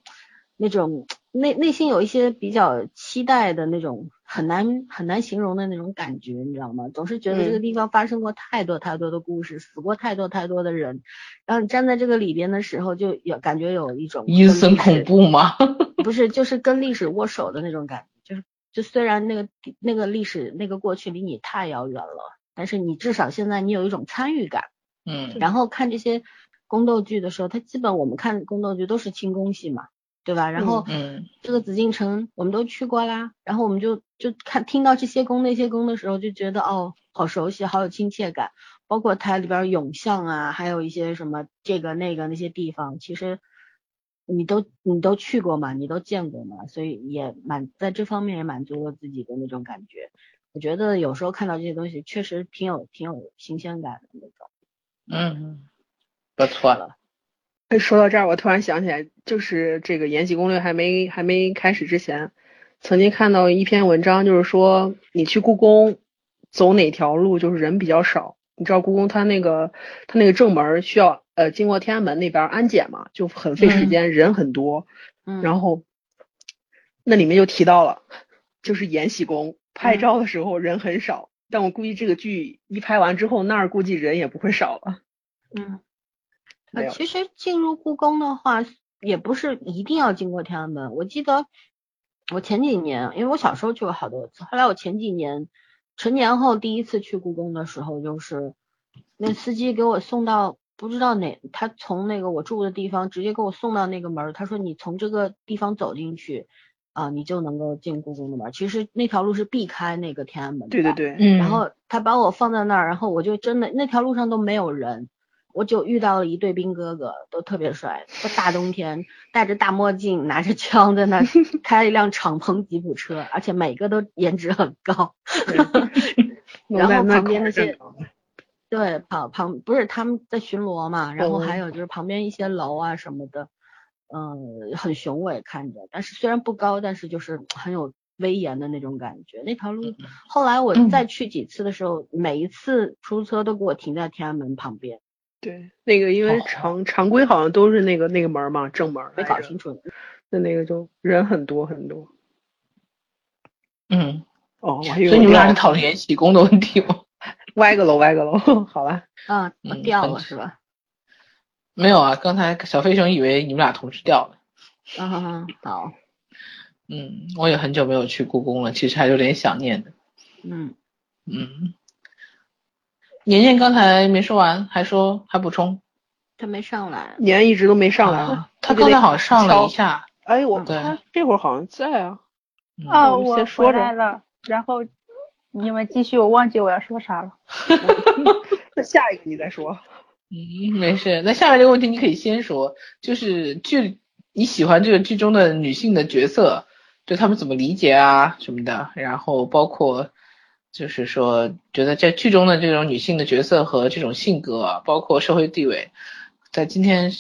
那种内内心有一些比较期待的那种很难很难形容的那种感觉，你知道吗？总是觉得这个嗯地方发生过太多太多的故事，死过太多太多的人，然后你站在这个里边的时候，就有感觉有一种阴森恐怖吗？不是，就是跟历史握手的那种感觉，就虽然那个那个历史那个过去离你太遥远了，但是你至少现在你有一种参与感。嗯，然后看这些宫斗剧的时候，它基本我们看宫斗剧都是清宫戏嘛，对吧？然后嗯这个紫禁城我们都去过啦，然后我们就就看听到这些宫那些宫的时候，就觉得哦，好熟悉，好有亲切感。包括它里边永巷啊，还有一些什么这个那个那些地方，其实你都你都去过嘛，你都见过嘛，所以也满在这方面也满足了自己的那种感觉。我觉得有时候看到这些东西，确实挺有挺有新鲜感的那种。嗯，不错了。哎说到这儿，我突然想起来，就是这个《延禧攻略》还没还没开始之前，曾经看到一篇文章，就是说你去故宫走哪条路就是人比较少。你知道故宫它那个它那个正门需要呃经过天安门那边安检嘛，就很费时间，人很多。嗯，然后那里面就提到了，就是延禧宫拍嗯照的时候人很少，但我估计这个剧一拍完之后，那儿估计人也不会少了。嗯。其实进入故宫的话，也不是一定要经过天安门。我记得我前几年，因为我小时候去过好多次，后来我前几年成年后第一次去故宫的时候，就是那司机给我送到不知道哪，他从那个我住的地方直接给我送到那个门，他说你从这个地方走进去啊，你就能够进故宫的门。其实那条路是避开那个天安门的。对对对，嗯，然后他把我放在那儿，然后我就真的那条路上都没有人，我就遇到了一对兵哥哥，都特别帅，都大冬天戴着大墨镜，拿着枪在那 开一辆敞篷吉普车，而且每个都颜值很高。然后旁边那些 对旁旁不是他们在巡逻嘛，然后还有就是旁边一些楼啊什么的，嗯，很雄伟看着，但是虽然不高，但是就是很有威严的那种感觉。那条路后来我再去几次的时候，每一次出租车都给我停在天安门旁边，对，那个因为常常规好像都是那个那个门嘛，正门。没搞清楚。那那个就人很多很多。嗯。哦，所以你们俩是讨论延禧宫的问题吗？歪个楼，歪个楼，好吧。啊，掉了是吧？没有啊，刚才小飞熊以为你们俩同时掉了。啊，好。嗯，我也很久没有去故宫了，其实还有点想念的。嗯嗯。年年刚才没说完，还说还补充。他没上来。年一直都没上来。他刚才好像上了一下。哎，我他这会儿好像在啊。啊，我回来了。然后你们继续，我忘记我要说啥了。那下一个你再说。嗯，没事。那下面这个问题你可以先说，就是剧你喜欢这个剧中的女性的角色，对他们怎么理解啊什么的，然后包括就是说觉得在剧中的这种女性的角色和这种性格，包括社会地位，在今天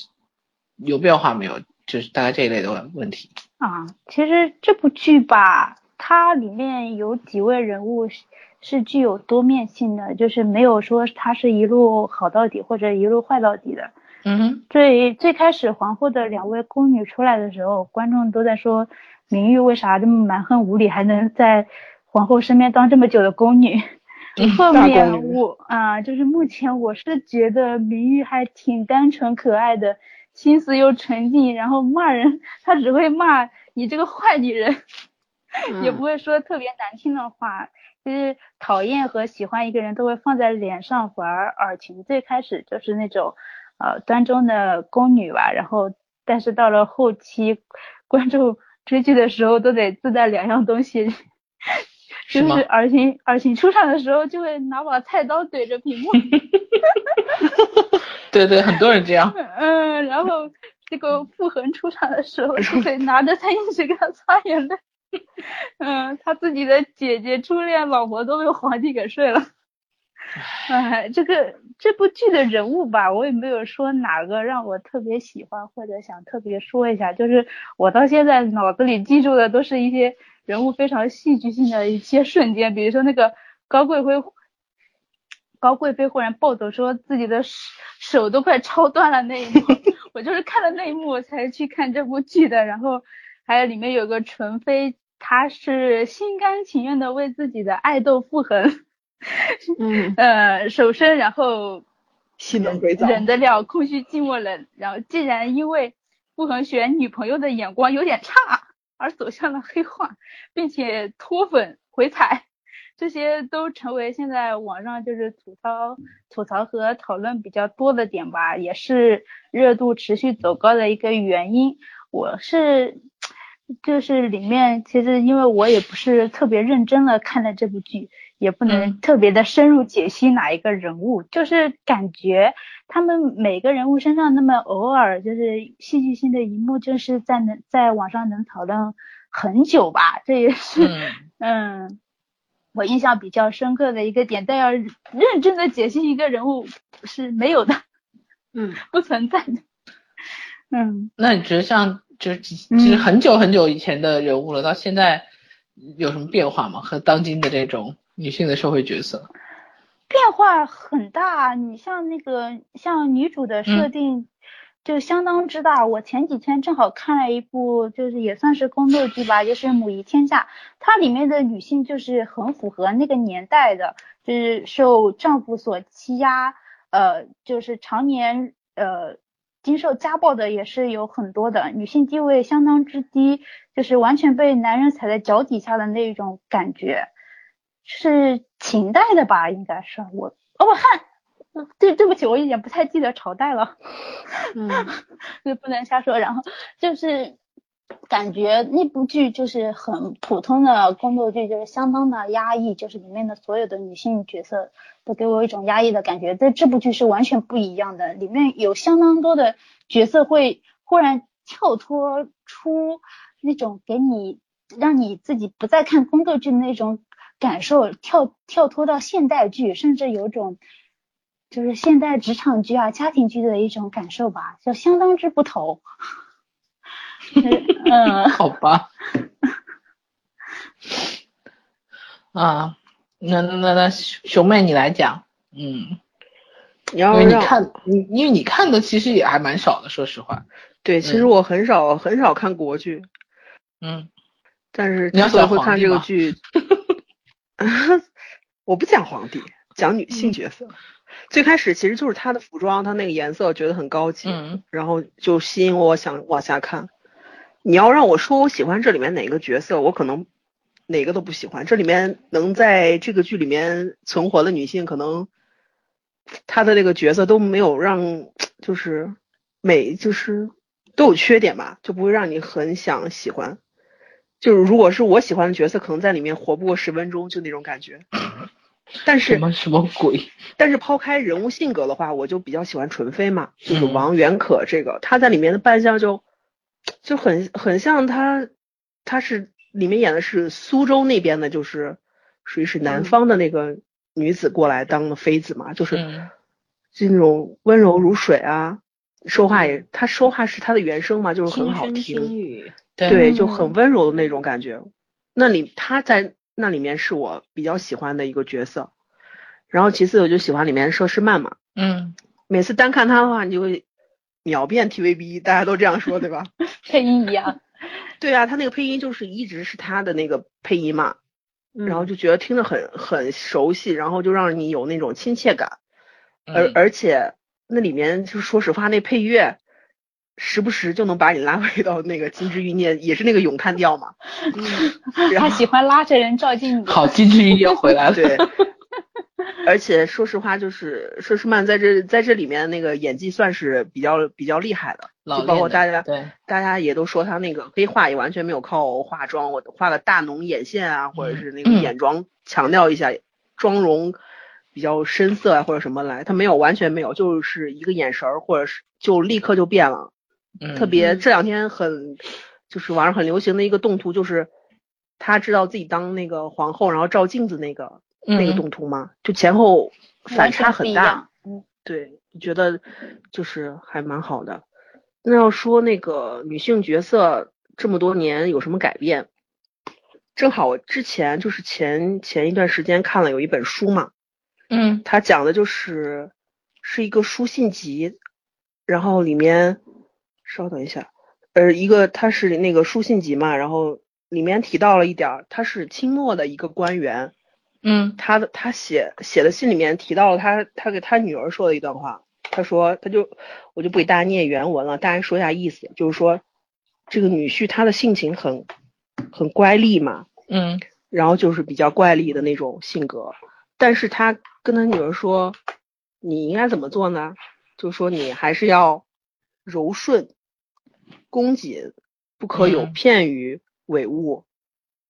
有变化没有？就是大概这一类的问题。啊，其实这部剧吧。它里面有几位人物是是具有多面性的，就是没有说他是一路好到底或者一路坏到底的。嗯哼，最最开始皇后的两位宫女出来的时候，观众都在说明玉为啥这么蛮横无理，还能在皇后身边当这么久的宫女。后面我啊，就是目前我是觉得明玉还挺单纯可爱的，心思又纯净，然后骂人她只会骂你这个坏女人。也不会说特别难听的话，就是讨厌和喜欢一个人都会放在脸上，反而尔晴最开始就是那种呃端庄的宫女吧，然后但是到了后期，观众追剧的时候都得自带两样东西，就是尔晴尔晴出场的时候就会拿把菜刀怼着屏幕，对对，很多人这样，嗯，然后这个傅恒出场的时候就得拿着餐巾纸给他擦眼泪。嗯，他自己的姐姐、初恋老婆都被皇帝给睡了。哎，这个这部剧的人物吧，我也没有说哪个让我特别喜欢或者想特别说一下，就是我到现在脑子里记住的都是一些人物非常戏剧性的一些瞬间，比如说那个高贵妃，高贵妃忽然暴走，说自己的手都快抄断了那一幕，我就是看了那一幕我才去看这部剧的。然后还有里面有个纯妃。他是心甘情愿的为自己的爱豆傅恒，嗯 呃守身，然后忍得了空虚寂寞冷，然后既然因为傅恒选女朋友的眼光有点差而走向了黑化，并且脱粉回踩，这些都成为现在网上就是吐槽吐槽和讨论比较多的点吧，也是热度持续走高的一个原因。我是。就是里面其实因为我也不是特别认真的看了这部剧，也不能特别的深入解析哪一个人物，就是感觉他们每个人物身上那么偶尔就是戏剧性的一幕，就是在能在网上能讨论很久吧，这也是嗯 我印象比较深刻的一个点。但要认真的解析一个人物是没有的，嗯，不存在的，嗯。那你觉得像？就是就是很久很久以前的人物了，到现在有什么变化吗？和当今的这种女性的社会角色变化很大。你像那个像女主的设定就相当之大。我前几天正好看了一部，就是也算是宫斗剧吧，就是《母仪天下》，它里面的女性就是很符合那个年代的，就是受丈夫所欺压，呃，就是常年呃。经受家暴的也是有很多的，女性地位相当之低，就是完全被男人踩在脚底下的那一种感觉，是秦代的吧？应该是我哦不汉对，对不起，我有点不太记得朝代了，嗯，就不能瞎说。然后就是感觉那部剧就是很普通的宫斗剧，就是相当的压抑，就是里面的所有的女性角色都给我一种压抑的感觉。在这部剧是完全不一样的，里面有相当多的角色会忽然跳脱出那种给你让你自己不再看宫斗剧的那种感受，跳跳脱到现代剧，甚至有种。就是现代职场剧啊、家庭剧的一种感受吧，就相当之不同。嗯，好吧。啊，那那那那熊妹你来讲，嗯，因为你看你因为你看的其实也还蛮少的，说实话。对，其实我很少很少看国剧。嗯。但是之所以会看这个剧，我不讲皇帝，讲女性角色。最开始其实就是她的服装，她那个颜色觉得很高级，嗯，然后就吸引我想往下看。你要让我说我喜欢这里面哪个角色，我可能哪个都不喜欢。这里面能在这个剧里面存活的女性，可能她的那个角色都没有让，就是每，就是都有缺点吧，就不会让你很想喜欢。就是如果是我喜欢的角色，可能在里面活不过十分钟，就那种感觉。但是什么什么鬼？但是抛开人物性格的话，我就比较喜欢纯妃嘛，就是王元可这个，她在里面的扮相就就很很像他，他是里面演的是苏州那边的，就是属于是南方的那个女子过来当的妃子嘛，就是就那种温柔如水啊，说话也他说话是他的原声嘛，就是很好听，对，就很温柔的那种感觉。那里他在。那里面是我比较喜欢的一个角色，然后其次我就喜欢里面佘诗曼嘛，嗯，每次单看她的话，你就会秒变 TVB，大家都这样说对吧？配音一样，对啊，他那个配音就是一直是他的那个配音嘛，然后就觉得听着很很熟悉，然后就让你有那种亲切感，而而且那里面就说实话那配乐。时不时就能把你拉回到那个金枝欲孽，也是那个咏叹调嘛。他喜欢拉着人照镜子。好，金枝欲孽回来了。对。而且说实话，就是佘诗曼在这在这里面那个演技算是比较比较厉害的，就包括大家对大家也都说她那个黑化也完全没有靠化妆，我画个大浓眼线啊，或者是那个眼妆强调一下妆容比较深色啊或者什么来，她没有完全没有，就是一个眼神儿或者是就立刻就变了。特别这两天很，就是网上很流行的一个动图，就是他知道自己当那个皇后，然后照镜子那个那个动图嘛，就前后反差很大。嗯，对，觉得就是还蛮好的。那要说那个女性角色这么多年有什么改变？正好我之前就是前前一段时间看了有一本书嘛，嗯，它讲的就是是一个书信集，然后里面。稍等一下，呃，一个它是那个书信集嘛，然后里面提到了一点，他是清末的一个官员，嗯，他的他写写的信里面提到了他他给他女儿说的一段话，他说他就我就不给大家念原文了，大家说一下意思，就是说这个女婿他的性情很很乖戾嘛，嗯，然后就是比较怪戾的那种性格，但是他跟他女儿说，你应该怎么做呢？就说你还是要柔顺。恭谨，不可有片于伪物。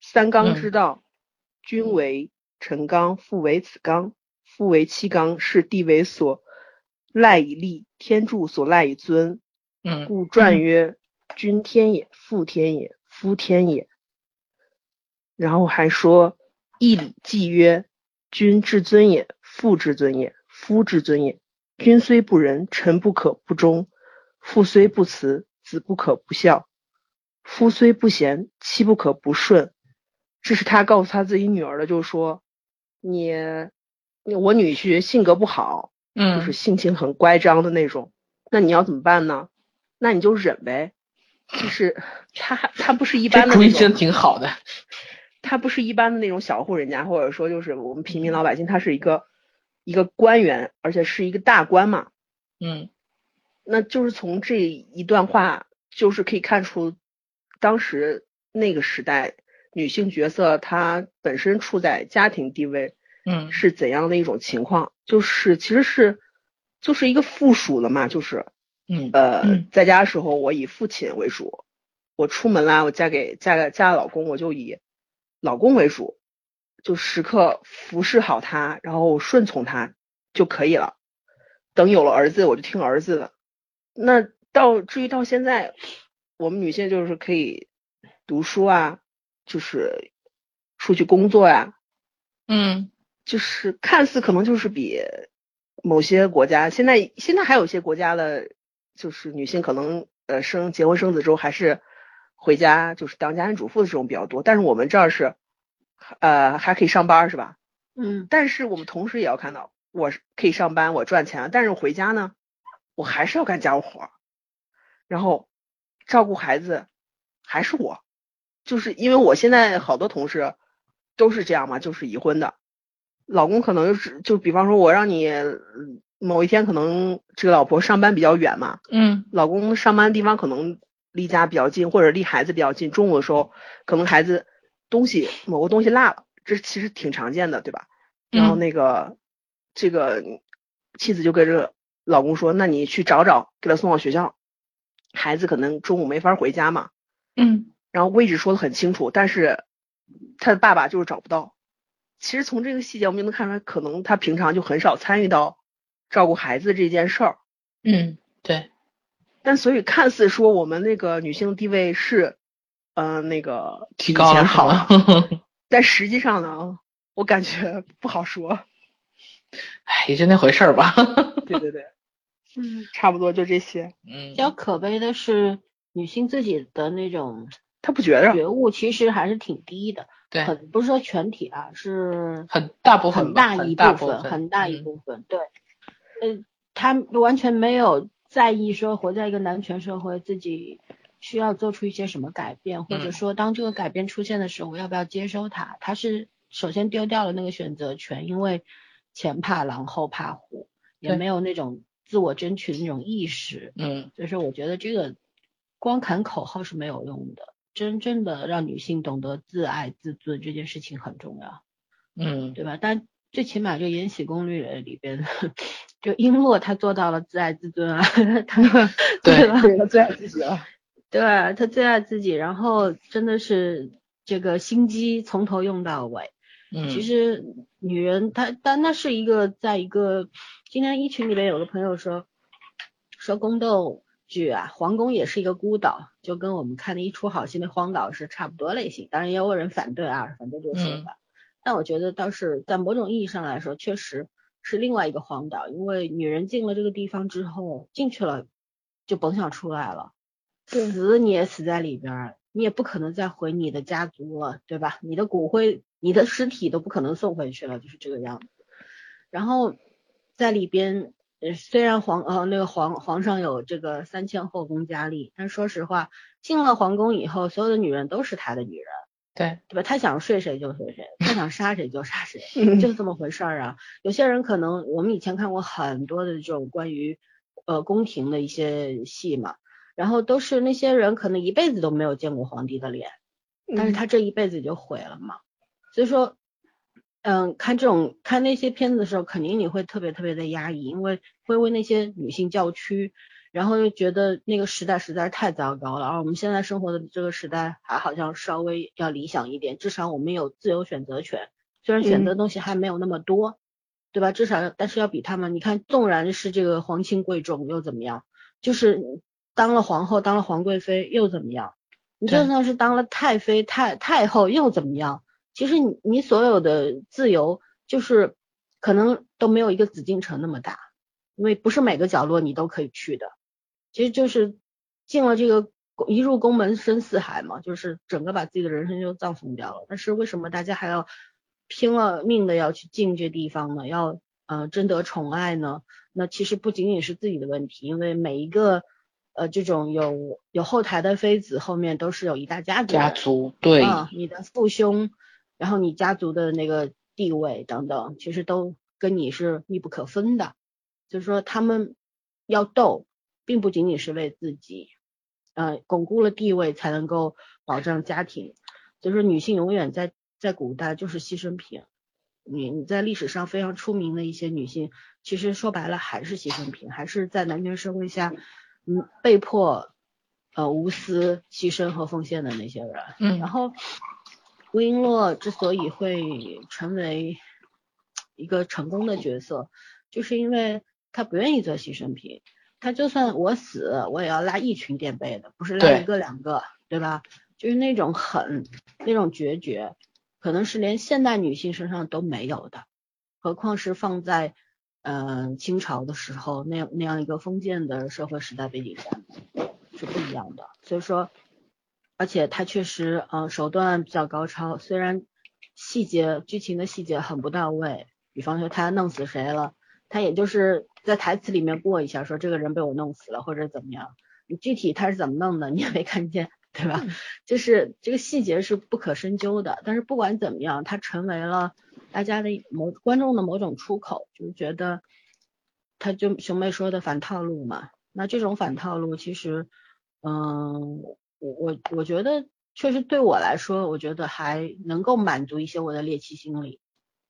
三纲之道，君为臣纲，父为子纲，父为妻纲，是地为所赖以立，天助所赖以尊。嗯，故传曰：君天也，父天也，夫天也。然后还说义礼纪曰：君至尊也，父至尊也，夫至尊也。君虽不仁，臣不可不忠；父虽不慈。子不可不孝，夫虽不贤，妻不可不顺。这是他告诉他自己女儿的，就是说，你，我女婿性格不好，嗯，就是性情很乖张的那种，那你要怎么办呢？那你就忍呗。就是 他，他不是一般的。主意真挺好的。他不是一般的那种小户人家，或者说就是我们平民老百姓，他是一个一个官员，而且是一个大官嘛。嗯。那就是从这一段话，就是可以看出，当时那个时代女性角色她本身处在家庭地位，嗯，是怎样的一种情况？就是其实是就是一个附属了嘛，就是嗯呃嗯，在家的时候我以父亲为主，我出门啦，我嫁给嫁给嫁老公，我就以老公为主，就时刻服侍好他，然后顺从他就可以了。等有了儿子，我就听儿子的。那到至于到现在，我们女性就是可以读书啊，就是出去工作呀、嗯。就是看似可能就是比某些国家，现在现在还有一些国家的，就是女性可能呃生结婚生子之后还是回家就是当家庭主妇的这种比较多，但是我们这儿是呃还可以上班是吧？嗯。但是我们同时也要看到，我是可以上班，我赚钱了，但是我回家呢，我还是要干家务活，然后照顾孩子还是我，就是因为我现在好多同事都是这样嘛，就是已婚的，老公可能就是就比方说我让你嗯某一天可能这个老婆上班比较远嘛，嗯老公上班的地方可能离家比较近，或者离孩子比较近，中午的时候可能孩子东西某个东西落了，这其实挺常见的，对吧？然后嗯那个、这个妻子就跟这老公说，那你去找找，给他送到学校。孩子可能中午没法回家嘛，嗯然后位置说的很清楚，但是他的爸爸就是找不到。其实从这个细节我们就能看出来，可能他平常就很少参与到照顾孩子这件事儿。嗯，对，但所以看似说我们那个女性地位是，呃，那个提高了好了，？但实际上呢，我感觉不好说。哎，也就那回事儿吧。对对对，嗯，差不多就这些。嗯比较可悲的是女性自己的那种他不觉着，觉悟其实还是挺低的，对，很不是说全体啊，是很大部分很大一大部分，很大一嗯。部分，对，呃，他完全没有在意说活在一个男权社会，自己需要做出一些什么改变，或者嗯。说当这个改变出现的时候，我要不要接收它？他是首先丢掉了那个选择权，因为前怕狼后怕虎，也没有那种自我争取的那种意识，嗯。所以说我觉得这个光喊口号是没有用的，真正的让女性懂得自爱自尊这件事情很重要。嗯对吧？但最起码就《延禧攻略》里边，就璎珞她做到了自爱自尊啊，她 对吧？对他最爱自己了。对啊，她最爱自己，然后真的是这个心机从头用到尾。嗯，其实女人她，但那是一个在一个今天一群里面有个朋友说说宫斗剧啊，皇宫也是一个孤岛，就跟我们看的一出好戏那荒岛是差不多类型。当然也有人反对啊，反对这个说法。但我觉得倒是在某种意义上来说，确实是另外一个荒岛，因为女人进了这个地方之后，进去了就甭想出来了，死你也死在里边儿，你也不可能再回你的家族了，对吧？你的骨灰、你的尸体都不可能送回去了，就是这个样子。然后在里边，呃，虽然皇呃那个皇皇上有这个三千后宫佳丽，但说实话，进了皇宫以后，所有的女人都是他的女人。对，对吧？他想睡谁就睡谁，他想杀谁就杀谁，嗯就是这么回事儿啊。有些人可能我们以前看过很多的这种关于呃宫廷的一些戏嘛，然后都是那些人可能一辈子都没有见过皇帝的脸，但是他这一辈子就毁了嘛。所以说，嗯，看这种看那些片子的时候，肯定你会特别特别的压抑，因为会为那些女性叫屈，然后又觉得那个时代实在是太糟糕了，而我们现在生活的这个时代还好像稍微要理想一点，至少我们有自由选择权，虽然选择东西还没有那么多，对吧？至少要但是要比他们，你看，纵然是这个皇亲贵重又怎么样？就是当了皇后，当了皇贵妃又怎么样？你就对算是当了太妃、太太后又怎么样？其实你你所有的自由，就是可能都没有一个紫禁城那么大，因为不是每个角落你都可以去的。其实就是进了这个一入宫门深似海嘛，就是整个把自己的人生就葬送掉了。但是为什么大家还要拼了命的要去进这地方呢？要呃争得宠爱呢？那其实不仅仅是自己的问题，因为每一个呃这种有有后台的妃子后面都是有一大家族家族对，啊，你的父兄，然后你家族的那个地位等等，其实都跟你是密不可分的。就是说，他们要斗，并不仅仅是为自己，呃，巩固了地位才能够保障家庭。就是女性永远在在古代就是牺牲品，你你在历史上非常出名的一些女性，其实说白了还是牺牲品，还是在男权社会下，嗯，被迫呃无私牺牲和奉献的那些人。嗯然后魏璎珞之所以会成为一个成功的角色，就是因为她不愿意做牺牲品。她就算我死，我也要拉一群垫背的，不是拉一个两个，对吧？就是那种狠，那种决绝，可能是连现代女性身上都没有的，何况是放在嗯、呃清朝的时候那样那样一个封建的社会时代背景下是不一样的。所以说，而且他确实呃手段比较高超，虽然细节剧情的细节很不到位，比方说他弄死谁了，他也就是在台词里面过一下说这个人被我弄死了或者怎么样，你具体他是怎么弄的你也没看见。对吧？就是这个细节是不可深究的，但是不管怎么样，他成为了大家的某观众的某种出口，就是觉得，他就熊妹说的反套路嘛。那这种反套路，其实，嗯，我我我觉得确实对我来说，我觉得还能够满足一些我的猎奇心理。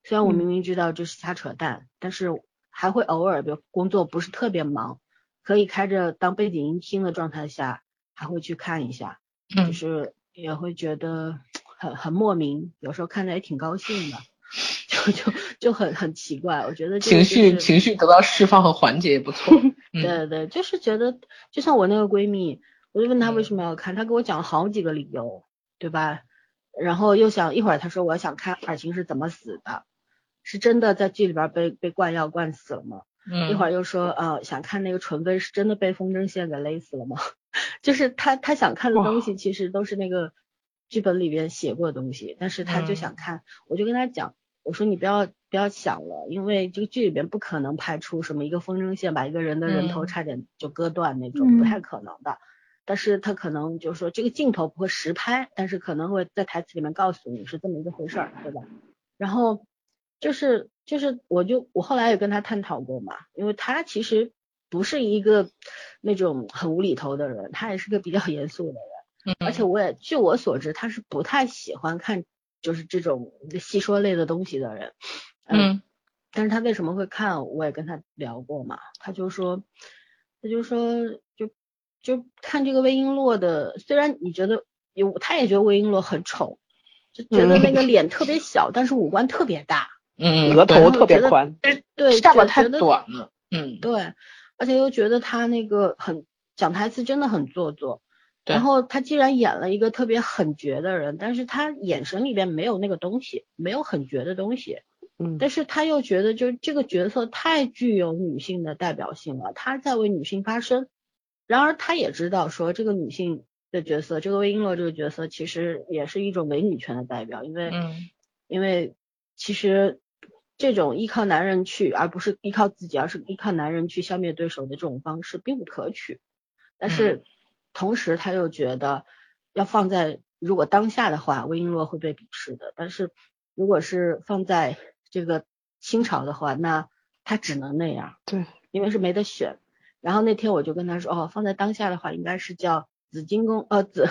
虽然我明明知道这是瞎扯淡，但是还会偶尔，比如工作不是特别忙，可以开着当背景音听的状态下，还会去看一下。就嗯是也会觉得很很莫名，有时候看着也挺高兴的，就就就很很奇怪。我觉得这个情绪情绪得到释放和缓解也不错。嗯对对，就是觉得就像我那个闺蜜，我就问他为什么要看，他给我讲了好几个理由，对吧？然后又想一会儿他说我想看尔晴是怎么死的，是真的在剧里边被被灌药灌死了吗？嗯，一会儿又说呃想看那个纯妃是真的被风筝线给勒死了吗？就是他他想看的东西其实都是那个剧本里边写过的东西，但是他就想看，我就跟他讲，我说你不要不要想了，因为这个剧里边不可能拍出什么一个风筝线把一个人的人头嗯差点就割断那种，不嗯太可能的。但是他可能就是说这个镜头不会实拍，但是可能会在台词里面告诉你是这么一个回事儿，对吧？然后就是就是我就我后来也跟他探讨过嘛，因为他其实不是一个那种很无厘头的人，他也是个比较严肃的人，而且我也据我所知，他是不太喜欢看就是这种戏说类的东西的人，嗯但是他为什么会看，我也跟他聊过嘛，他就说，他就说就就看这个魏璎珞的，虽然你觉得有，他也觉得魏璎珞很丑，就觉得那个脸特别小，但是五官特别大，嗯，额头特别宽，对，下巴太短了。嗯，对，而且又觉得他那个很讲台词真的很做作。然后他既然演了一个特别狠绝的人，但是他眼神里边没有那个东西，没有狠绝的东西。嗯但是他又觉得，就这个角色太具有女性的代表性了，他在为女性发声。然而他也知道说，这个女性的角色，这个魏璎珞这个角色，其实也是一种伪女权的代表，因为、嗯因为其实这种依靠男人去，而不是依靠自己，而是依靠男人去消灭对手的这种方式，并不可取。但是同时他又觉得，要放在如果当下的话，魏璎珞会被鄙视的。但是如果是放在这个清朝的话，那他只能那样，对，因为是没得选。然后那天我就跟他说，哦，放在当下的话，应该是叫紫金宫，呃，紫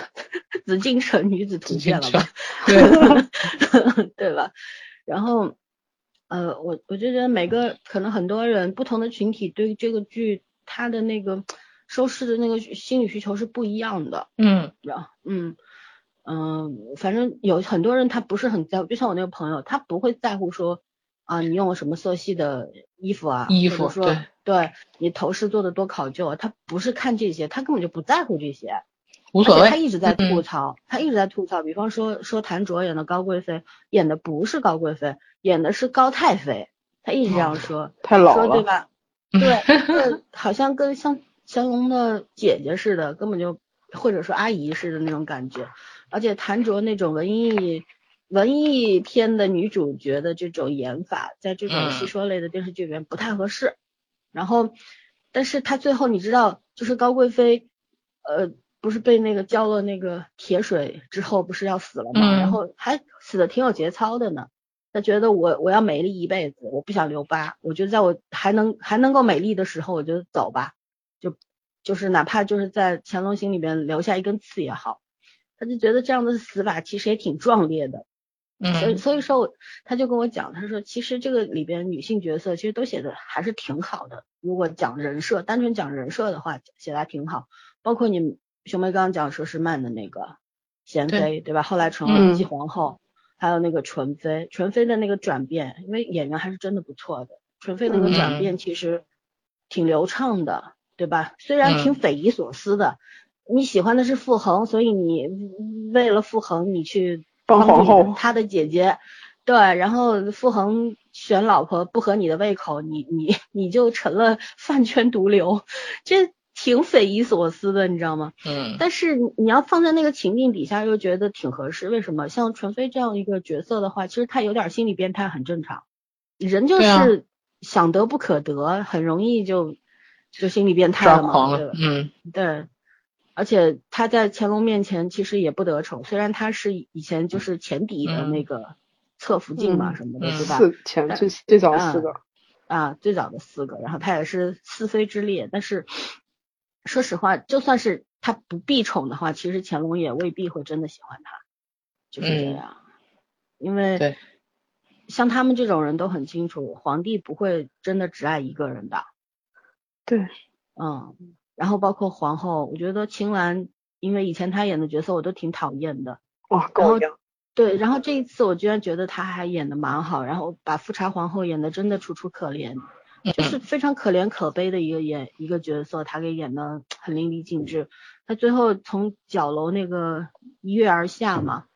紫禁城女子图鉴了吧？对，对吧？然后，呃，我我就觉得每个可能很多人不同的群体对这个剧它的那个收视的那个心理需求是不一样的。嗯然后，嗯嗯，反正有很多人他不是很在乎，就像我那个朋友，他不会在乎说啊你用了什么色系的衣服啊，衣服或者说对你头饰做的多考究啊，他不是看这些，他根本就不在乎这些。无所而且他。一直在嗯吐槽，他一直在吐槽。比方说说谭卓演的高贵妃，演的不是高贵妃，演的是高太妃，他一直这样说，太老了，说对吧？对，好像跟像乾隆的姐姐似的，根本就或者说阿姨似的那种感觉。而且谭卓那种文艺文艺片的女主角的这种演法，在这种嗯戏说类的电视剧里面不太合适。然后，但是她最后你知道，就是高贵妃，呃，不是被那个浇了那个铁水之后，不是要死了吗？嗯然后还死的挺有节操的呢。她觉得我我要美丽一辈子，我不想留疤，我觉得在我还能还能够美丽的时候，我就走吧，就就是哪怕就是在乾隆心里边留下一根刺也好，他就觉得这样的死法其实也挺壮烈的。所以嗯所以说我，他就跟我讲，他说其实这个里边女性角色其实都写的还是挺好的。如果讲人设，单纯讲人设的话，写的还挺好。包括你熊妹刚刚讲说是曼的那个贤妃，对吧？后来成嗯了继皇后，还有那个纯妃，纯妃的那个转变，因为演员还是真的不错的。纯妃那个转嗯变其实挺流畅的，对吧？虽然挺嗯匪夷所思的，你喜欢的是傅恒，所以你为了傅恒你去帮皇后他的姐姐，对，然后傅恒选老婆不合你的胃口，你你你就成了饭圈毒瘤，这挺匪夷所思的，你知道吗？嗯但是你要放在那个情境底下，又觉得挺合适。为什么？像纯妃这样一个角色的话，其实她有点心理变态，很正常。人就是想得不可得，很容易就就心理变态了嘛，抓狂对吧，？了嗯对，而且他在乾隆面前其实也不得宠，虽然他是以前就是前底的嗯。那个侧福晋嘛嗯。什么的，嗯对吧？四前最最早四个，啊，最早的四个，然后他也是四妃之列，但是说实话，就算是他不避宠的话，其实乾隆也未必会真的喜欢他，就是这嗯。样，因为像他们这种人都很清楚，皇帝不会真的只爱一个人的，对，嗯，然后包括皇后，我觉得秦岚，因为以前她演的角色我都挺讨厌的，哇，跟我一样，对，然后这一次我居然觉得她还演的蛮好，然后把富察皇后演的真的楚楚可怜，就是非常可怜可悲的一个演一个角色，她给演的 很淋漓尽致。她最后从角楼那个一跃而下嘛，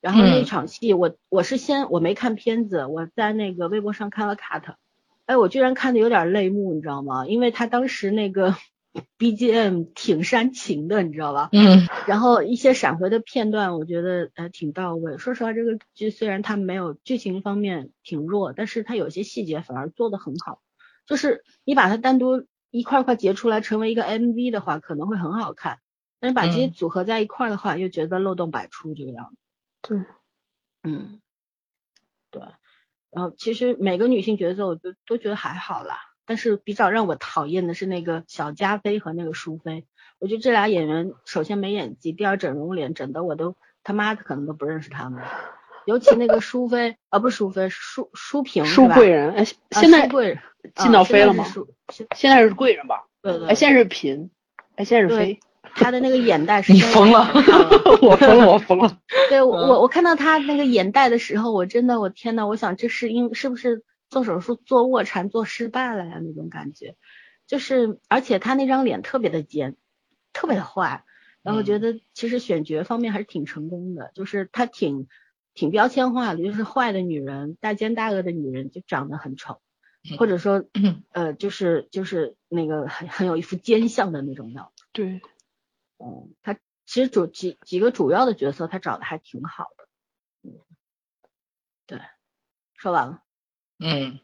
然后那嗯。场戏我我是先我没看片子，我在那个微博上看了 cut，哎，我居然看的有点泪目，你知道吗？因为她当时那个 BGM 挺煽情的，你知道吧？嗯然后一些闪回的片段，我觉得呃挺到位。说实话，这个剧虽然它没有剧情方面挺弱，但是它有些细节反而做得很好。就是你把它单独一块块截出来成为一个 MV 的话，可能会很好看。但是把这些嗯组合在一块儿的话，又觉得漏洞百出这个样子。对，嗯，对。然后其实每个女性角色我都都觉得还好啦，但是比较让我讨厌的是那个小加菲和那个淑妃。我觉得这俩演员首先没演技，第二整容脸整的我都他妈的可能都不认识他们。尤其那个淑妃，啊不是淑妃，淑淑嫔是淑吧？贵人，哎，啊现在淑贵人进到啊妃了吗现在是淑现现在是贵人吧？对对，哎，现在是嫔，哎，现在是妃，她的那个眼袋是你疯了 我疯了，我疯了，对我嗯我我看到他那个眼袋的时候，我真的我天呐，我想这是因是不是做手术做卧蚕做失败了呀那种感觉，就是而且他那张脸特别的尖，特别的坏，然后觉得其实选角方面还是挺成功的，就是他挺挺标签化的，就是坏的女人大奸大恶的女人就长得很丑，或者说嗯呃就是就是那个很很有一副奸相的那种样子。对，嗯，他其实主几几个主要的角色他找的还挺好的。嗯，对，说完了。嗯。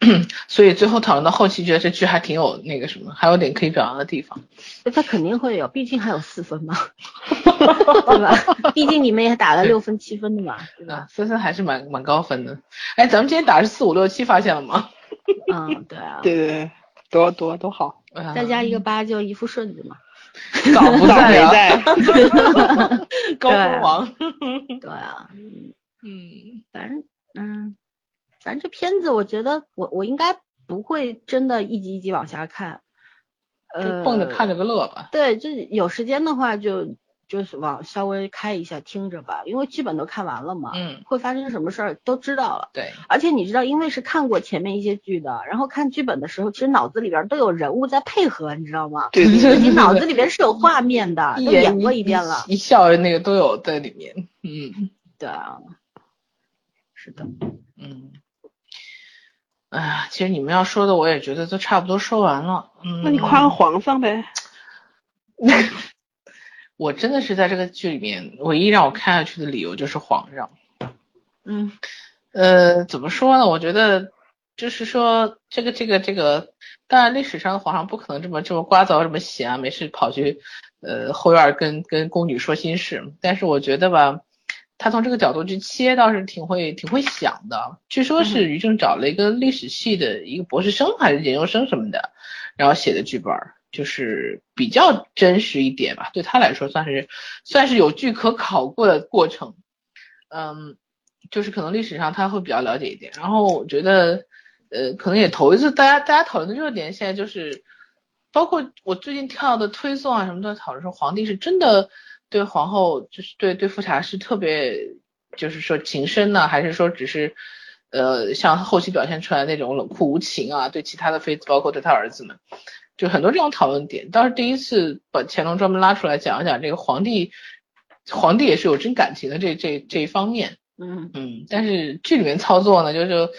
所以最后讨论到后期，觉得这剧还挺有那个什么，还有点可以表扬的地方。那他肯定会有，毕竟还有四分嘛，对吧？毕竟你们也打了六分七分的嘛，对吧？啊，森森还是蛮蛮高分的。哎，咱们今天打的是四五六七，发现了吗？嗯，对啊，对对对，多多多好，啊再加一个八就一副顺子嘛。早不早没在高分王。对啊，嗯嗯反正嗯，反正这片子我觉得我我应该不会真的一集一集往下看，呃，蹦着看着个乐吧。对，就是有时间的话就就是往稍微开一下听着吧，因为剧本都看完了嘛，嗯，会发生什么事儿都知道了。对，而且你知道，因为是看过前面一些剧的，然后看剧本的时候，其实脑子里边都有人物在配合，你知道吗？对对对，就你脑子里边是有画面的，都演过一遍了。一笑那个都有在里面。嗯对啊，是的，嗯。哎呀，其实你们要说的，我也觉得都差不多说完了。嗯，那你夸个皇上呗，我真的是在这个剧里面，唯一让我看下去的理由就是皇上。嗯呃，怎么说呢？我觉得就是说，这个这个这个，当然历史上的皇上不可能这么这么聒噪，这么闲啊，没事跑去呃后院儿跟跟宫女说心事。但是我觉得吧，他从这个角度去切，倒是挺会挺会想的。据说是于正找了一个历史系的一个博士生还是研究生什么的，然后写的剧本儿，就是比较真实一点吧，对他来说算是算是有据可考过的过程。嗯，就是可能历史上他会比较了解一点。然后我觉得，呃，可能也头一次大家大家讨论的热点现在就是，包括我最近跳的推送啊什么都在讨论说皇帝是真的对皇后就是对对富察是特别就是说情深呢，还是说只是呃像后期表现出来那种冷酷无情啊，对其他的妃子包括对他儿子们。就很多这种讨论点，倒是第一次把乾隆专门拉出来讲一讲这个皇帝，皇帝也是有真感情的这这这一方面，嗯嗯，但是剧里面操作呢，就就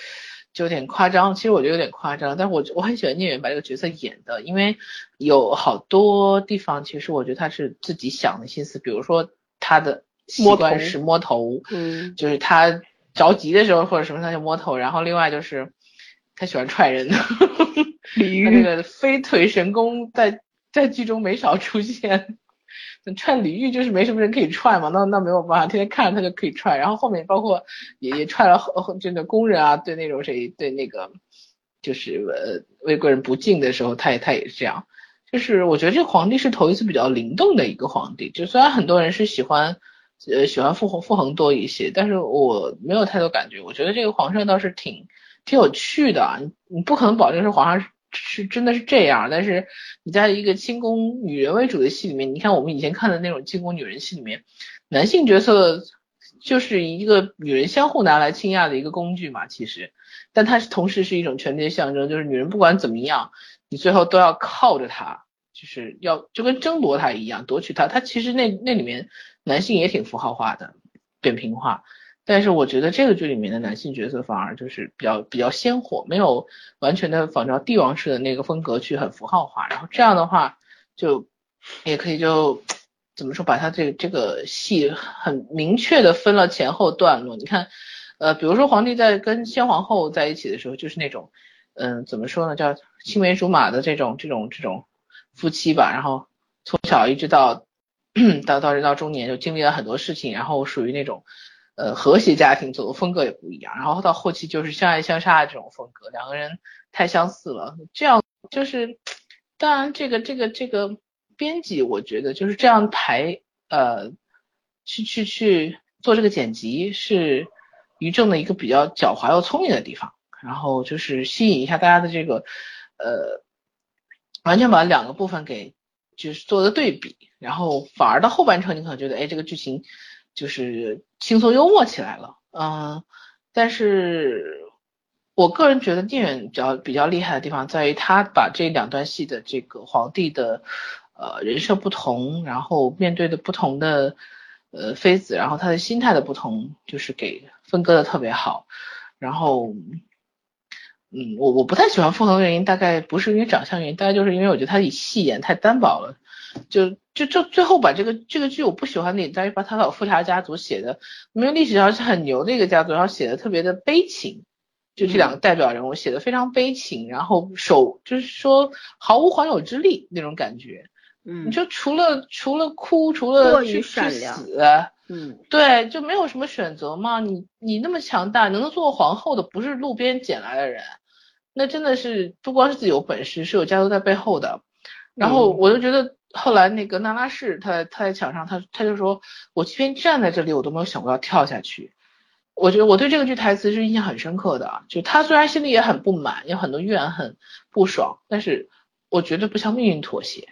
就有点夸张，其实我觉得有点夸张，但是我我很喜欢聂远把这个角色演的，因为有好多地方其实我觉得他是自己想的心思，比如说他的习惯是摸头，嗯，就是他着急的时候或者什么他就摸头，然后另外就是他喜欢踹人。李 他那个飞腿神功在在剧中没少出现，踹李煜就是没什么人可以踹嘛，那那没有办法，天天看着他就可以踹。然后后面包括也也踹了后真的工人啊，对那种谁对那个就是呃魏贵人不敬的时候，他也他也是这样。就是我觉得这皇帝是头一次比较灵动的一个皇帝，就虽然很多人是喜欢呃喜欢傅恒傅恒多一些，但是我没有太多感觉。我觉得这个皇上倒是挺挺有趣的，你你不可能保证是皇上。是真的是这样，但是你在一个清宫女人为主的戏里面，你看我们以前看的那种清宫女人戏里面，男性角色就是一个女人相互拿来倾轧的一个工具嘛，其实，但它是同时是一种权力的象征，就是女人不管怎么样，你最后都要靠着她，就是要就跟争夺她一样，夺取她，她其实那那里面男性也挺符号化的，扁平化。但是我觉得这个剧里面的男性角色反而就是比较比较鲜活，没有完全的仿照帝王式的那个风格去很符号化，然后这样的话就也可以就怎么说把他这个这个戏很明确的分了前后段落。你看，呃，比如说皇帝在跟先皇后在一起的时候，就是那种嗯怎么说呢，叫青梅竹马的这种这种这种夫妻吧，然后从小一直到 到到人到中年就经历了很多事情，然后属于那种。呃，和谐家庭走的风格也不一样，然后到后期就是相爱相杀的这种风格，两个人太相似了。这样就是，当然这个这个这个编辑，我觉得就是这样排，呃，去去去做这个剪辑是于正的一个比较狡猾又聪明的地方，然后就是吸引一下大家的这个，呃，完全把两个部分给就是做的对比，然后反而到后半程你可能觉得，哎，这个剧情。就是轻松幽默起来了，嗯，但是我个人觉得聂远比较比较厉害的地方在于他把这两段戏的这个皇帝的呃人设不同，然后面对的不同的呃妃子，然后他的心态的不同，就是给分割的特别好。然后，嗯，我我不太喜欢傅恒的原因大概不是因为长相原因，大概就是因为我觉得他以戏演太单薄了，就。就就最后把这个这个剧我不喜欢的点在于把他老富察家族写的，因为历史上是很牛的一个家族，然后写的特别的悲情，就这两个代表人物写的非常悲情，然后手就是说毫无还手之力那种感觉，嗯，你就除了除了哭，除了去去死，嗯，对，就没有什么选择嘛。你你那么强大，能做皇后的不是路边捡来的人，那真的是不光是自己有本事，是有家族在背后的。然后我就觉得。后来那个娜拉氏，她她在墙上，她她就说，我即便站在这里，我都没有想过要跳下去。我觉得我对这个句台词是印象很深刻的，就他虽然心里也很不满，有很多怨恨、不爽，但是我绝对不向命运妥协。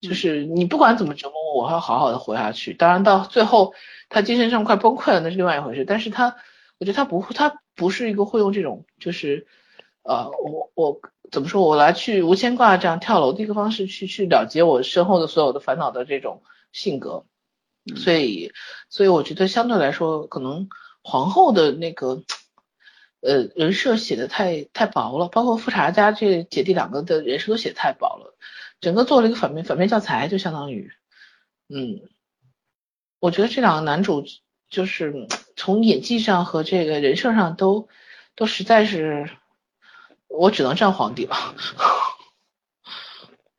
就是你不管怎么折磨我，我要好好的活下去。当然到最后他精神上快崩溃了，那是另外一回事。但是他，我觉得他不他不是一个会用这种就是。呃，我我怎么说？我来去无牵挂这样跳楼的一个方式去去了结我身后的所有的烦恼的这种性格，所以所以我觉得相对来说，可能皇后的那个呃人设写的太太薄了，包括富察家这姐弟两个的人设都写的太薄了，整个做了一个反面反面教材，就相当于，嗯，我觉得这两个男主就是从演技上和这个人设上都都实在是。我只能站皇帝了。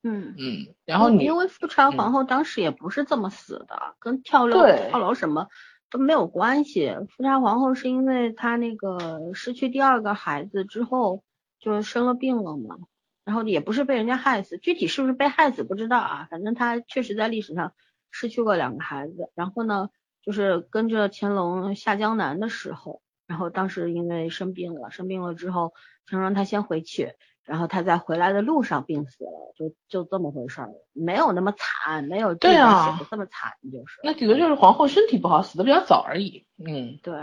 嗯 嗯，然后你因为富察皇后当时也不是这么死的，跟跳楼跳楼什么都没有关系。富察皇后是因为她那个失去第二个孩子之后就生了病了嘛，然后也不是被人家害死，具体是不是被害死不知道啊，反正她确实在历史上失去过两个孩子，然后呢。就是跟着乾隆下江南的时候，然后当时因为生病了，生病了之后，乾隆让他先回去，然后他在回来的路上病死了，就就这么回事儿，没有那么惨，没有对啊死的这么惨，就是那顶多就是皇后身体不好，死的比较早而已。嗯，对。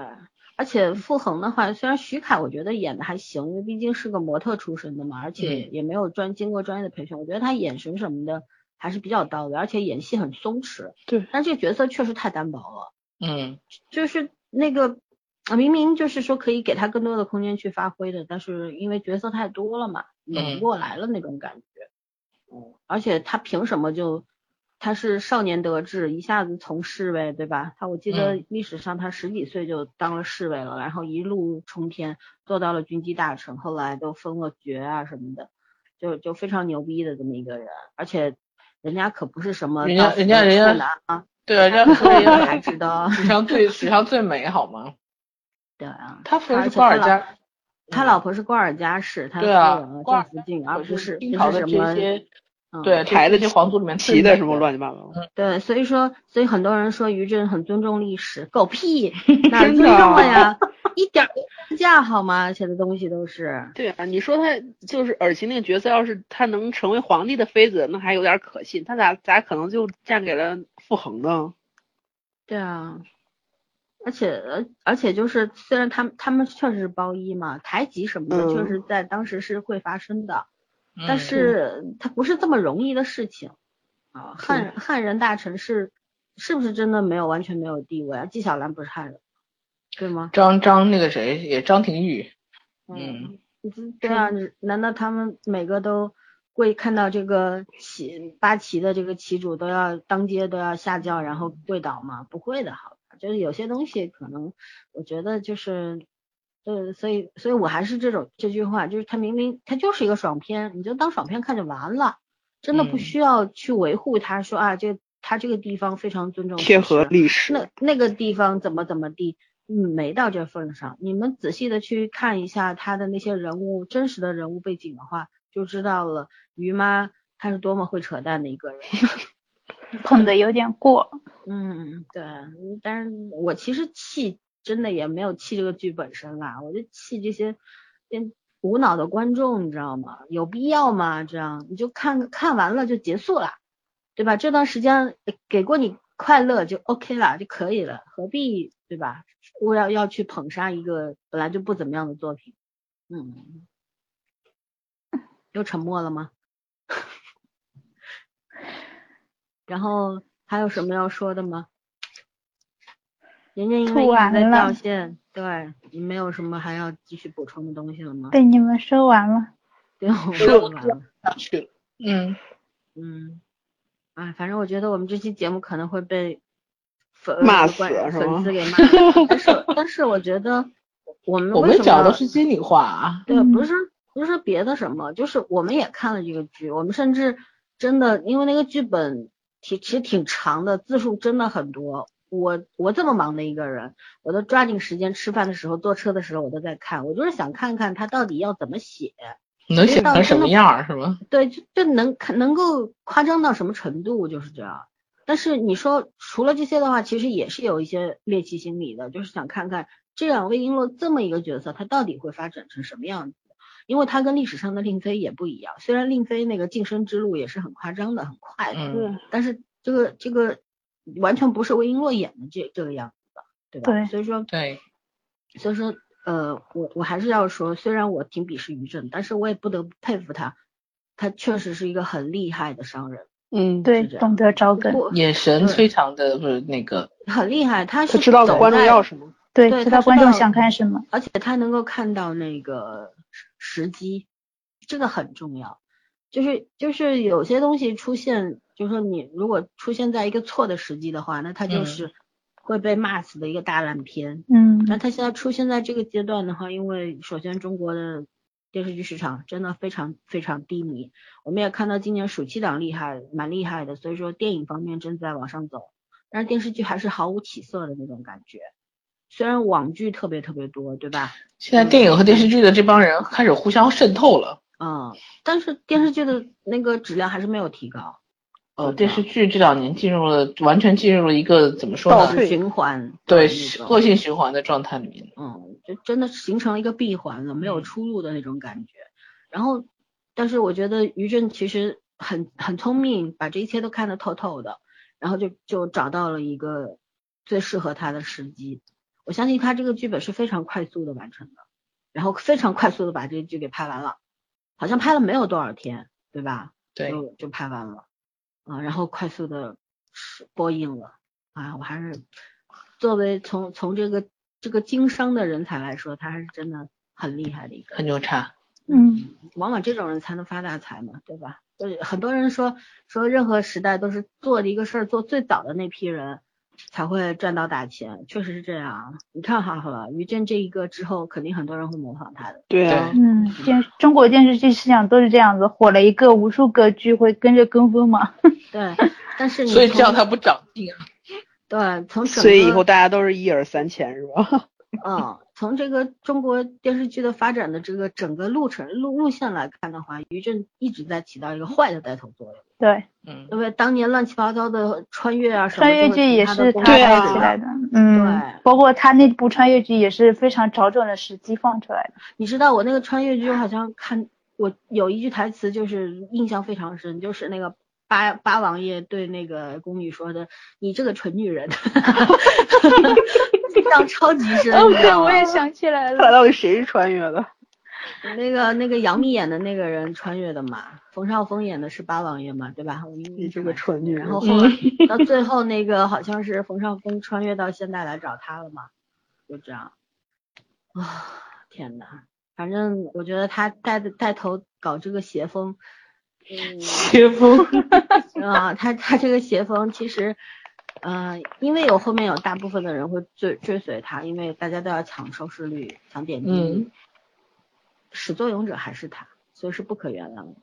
而且傅恒的话，虽然徐凯我觉得演的还行，因为毕竟是个模特出身的嘛，而且嗯也没有专经过专业的培训，我觉得他眼神什么的还是比较到位，而且演戏很松弛。对，但这个角色确实太单薄了，嗯，就是那个啊明明就是说可以给他更多的空间去发挥的，但是因为角色太多了嘛，演不过来了那种感觉。嗯，而且他凭什么就他是少年得志，一下子从侍卫对吧？他我记得嗯历史上他十几岁就当了侍卫了，然后一路冲天做到了军机大臣，后来都封了爵啊什么的，就就非常牛逼的这么一个人，而且人家可不是什么人家人家人家对啊，人家说大家也知道，史上最史上最美好吗？对啊，他夫人是而且他老高尔佳，他老婆是瓜尔佳氏，他夫对啊人高尔郑福晋，而不是清朝的不是什么这些嗯对台的这些皇族里面最骑的美什么乱七八糟。对，所以说，所以很多人说于震很尊重历史，狗屁，哪儿尊重了呀？一点不架好吗？写的东西都是，对啊，你说他就是尔晴那个角色，要是他能成为皇帝的妃子，那还有点可信。他咋咋可能就嫁给了傅恒呢？对啊，而且而而且就是，虽然他们他们确实是包衣嘛，台籍什么的，确嗯实在当时是会发生的，嗯但是它不是这么容易的事情啊。汉汉人大臣是是不是真的没有完全没有地位啊？纪晓岚不是汉人，对吗？张张那个谁也张廷玉，嗯，嗯，对啊，你难道他们每个都会看到这个旗八旗的这个旗主都要当街都要下轿然后跪倒吗？不会的，好吧，就是有些东西可能我觉得就是。对，所以，所以我还是这种这句话，就是他明明他就是一个爽片，你就当爽片看就完了，真的不嗯需要去维护他说啊，这他这个地方非常尊重贴合历史历史。那那个地方怎么怎么地，嗯，没到这份上。你们仔细的去看一下他的那些人物真实的人物背景的话，就知道了于妈她是多么会扯淡的一个人。捧的有点过。嗯，对，嗯但是我其实气真的也没有气这个剧本身啦，我就气这些变无脑的观众，你知道吗？有必要吗？这样你就看看完了就结束了，对吧？这段时间给过你快乐就 OK 了，就可以了，何必对吧？我要要去捧杀一个本来就不怎么样的作品，嗯，又沉默了吗？然后还有什么要说的吗？人家因为吐一直在掉线，对你没有什么还要继续补充的东西了吗？被你们说完了。对，我是说完了。去，嗯，嗯，啊，反正我觉得我们这期节目可能会被粉骂观死粉丝给骂，但是但是我觉得我们我们讲的是心里话啊，对，嗯不是不是别的什么，就是我们也看了这个剧，我们甚至真的因为那个剧本挺其实挺长的，字数真的很多。我我这么忙的一个人，我都抓紧时间吃饭的时候、坐车的时候我都在看，我就是想看看他到底要怎么写，能写成什么样儿是吗？对，就就能看能够夸张到什么程度，就是这样。但是你说除了这些的话，其实也是有一些猎奇心理的，就是想看看这两位璎珞这么一个角色，他到底会发展成什么样子。因为他跟历史上的令妃也不一样，虽然令妃那个晋升之路也是很夸张的、很快的，嗯但是这个这个完全不是魏璎珞演的这这个样子的，对吧？对所以说对，所以说，呃，我我还是要说，虽然我挺鄙视于正，但是我也不得不佩服他，他确实是一个很厉害的商人，嗯，对，懂得找梗，眼神非常的不是那个，很厉害，他是他知道走观众要什么。对，知道观众想看什么。而且他能够看到那个时时机，这个很重要。就是就是有些东西出现，就是说你如果出现在一个错的时机的话，那它就嗯是会被骂死的一个大烂片。嗯，那它现在出现在这个阶段的话，因为首先中国的电视剧市场真的非常非常低迷，我们也看到今年暑期档厉害，蛮厉害的，所以说电影方面正在往上走，但是电视剧还是毫无起色的那种感觉。虽然网剧特别特别多，对吧？现在电影和电视剧的这帮人开始互相渗透了，嗯，但是电视剧的那个质量还是没有提高。呃电视剧这两年进入了完全进入了一个怎么说呢？倒退循环，对恶性循环的状态里面。嗯，就真的形成了一个闭环了，没有出路的那种感觉。然后，但是我觉得于震其实很很聪明，把这一切都看得透透的，然后就就找到了一个最适合他的时机。我相信他这个剧本是非常快速的完成的，然后非常快速的把这个剧给拍完了，好像拍了没有多少天，对吧？对，就就拍完了，啊，然后快速的播映了，啊，我还是作为从从这个这个经商的人才来说，他还是真的很厉害的一个很牛叉。嗯，往往这种人才能发大财嘛，对吧？就是很多人说说任何时代都是做的一个事儿做最早的那批人才会赚到大钱，确实是这样。你看哈好了，于震这一个之后，肯定很多人会模仿他的。对啊，嗯，电中国电视剧市场都是这样子，火了一个，无数个剧会跟着跟风嘛。对，但是你所以这样他不长进啊。对从整所以以后大家都是一耳三千是吧？嗯，从这个中国电视剧的发展的这个整个路程路路线来看的话，于震一直在起到一个坏的带头作用。对，嗯，因为当年乱七八糟的穿越啊什么，穿越剧也是他带起来的，嗯，对包括他那部穿越剧也是非常找准了时机放出来的。你知道我那个穿越剧，我好像看我有一句台词就是印象非常深，就是那个八八王爷对那个宫女说的：“你这个蠢女人。”印象超级深，哦对，我也想起来了。到底谁是穿越的？那个那个杨幂演的那个人穿越的嘛，冯绍峰演的是八王爷嘛，对吧？我你这个蠢女人然后后来 到最后那个好像是冯绍峰穿越到现代来找他了嘛，就这样。啊，天呐，反正我觉得他带的带头搞这个邪风，嗯邪风。啊，他他这个邪风其实，呃，因为有后面有大部分的人会追追随他，因为大家都要抢收视率、抢点击率，嗯始作俑者还是他，所以是不可原谅的，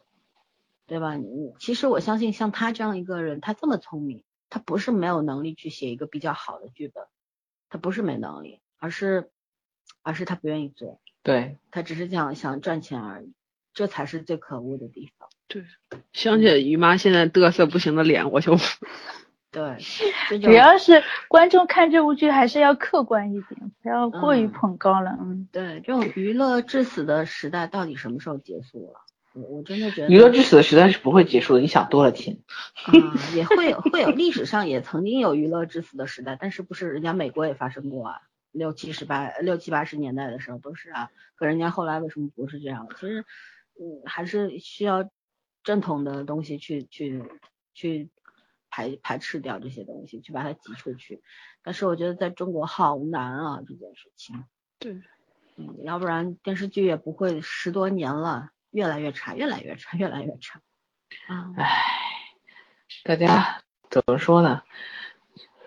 对吧？你其实我相信像他这样一个人，他这么聪明，他不是没有能力去写一个比较好的剧本，他不是没能力，而是而是他不愿意做，对，他只是想想赚钱而已，这才是最可恶的地方。想起于妈现在嘚瑟不行的脸，我就 对，主要是观众看这部剧还是要客观一点，不要过于嗯捧高了。嗯，对这种娱乐至死的时代到底什么时候结束了？我我真的觉得娱乐至死的时代是不会结束的，你想多了天。啊、也会有会有历史上也曾经有娱乐至死的时代，但是不是人家美国也发生过啊？六七十八六七八十年代的时候都是啊，可人家后来为什么不是这样？其实嗯还是需要正统的东西去去去排排斥掉这些东西，去把它挤出去。但是我觉得在中国好难啊这件事情。对，嗯，要不然电视剧也不会十多年了，越来越差，越来越差，越来越差。啊，唉，大家 怎么说呢？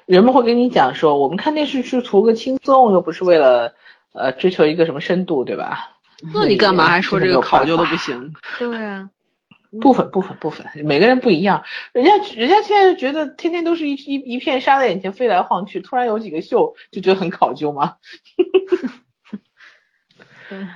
人们会跟你讲说，我们看电视是图个轻松，又不是为了呃追求一个什么深度，对吧？那你干嘛还说这个考究的不行？对啊，部分部分部分，每个人不一样。人家人家现在就觉得天天都是一一一片沙在眼前飞来晃去，突然有几个秀就觉得很考究吗？对，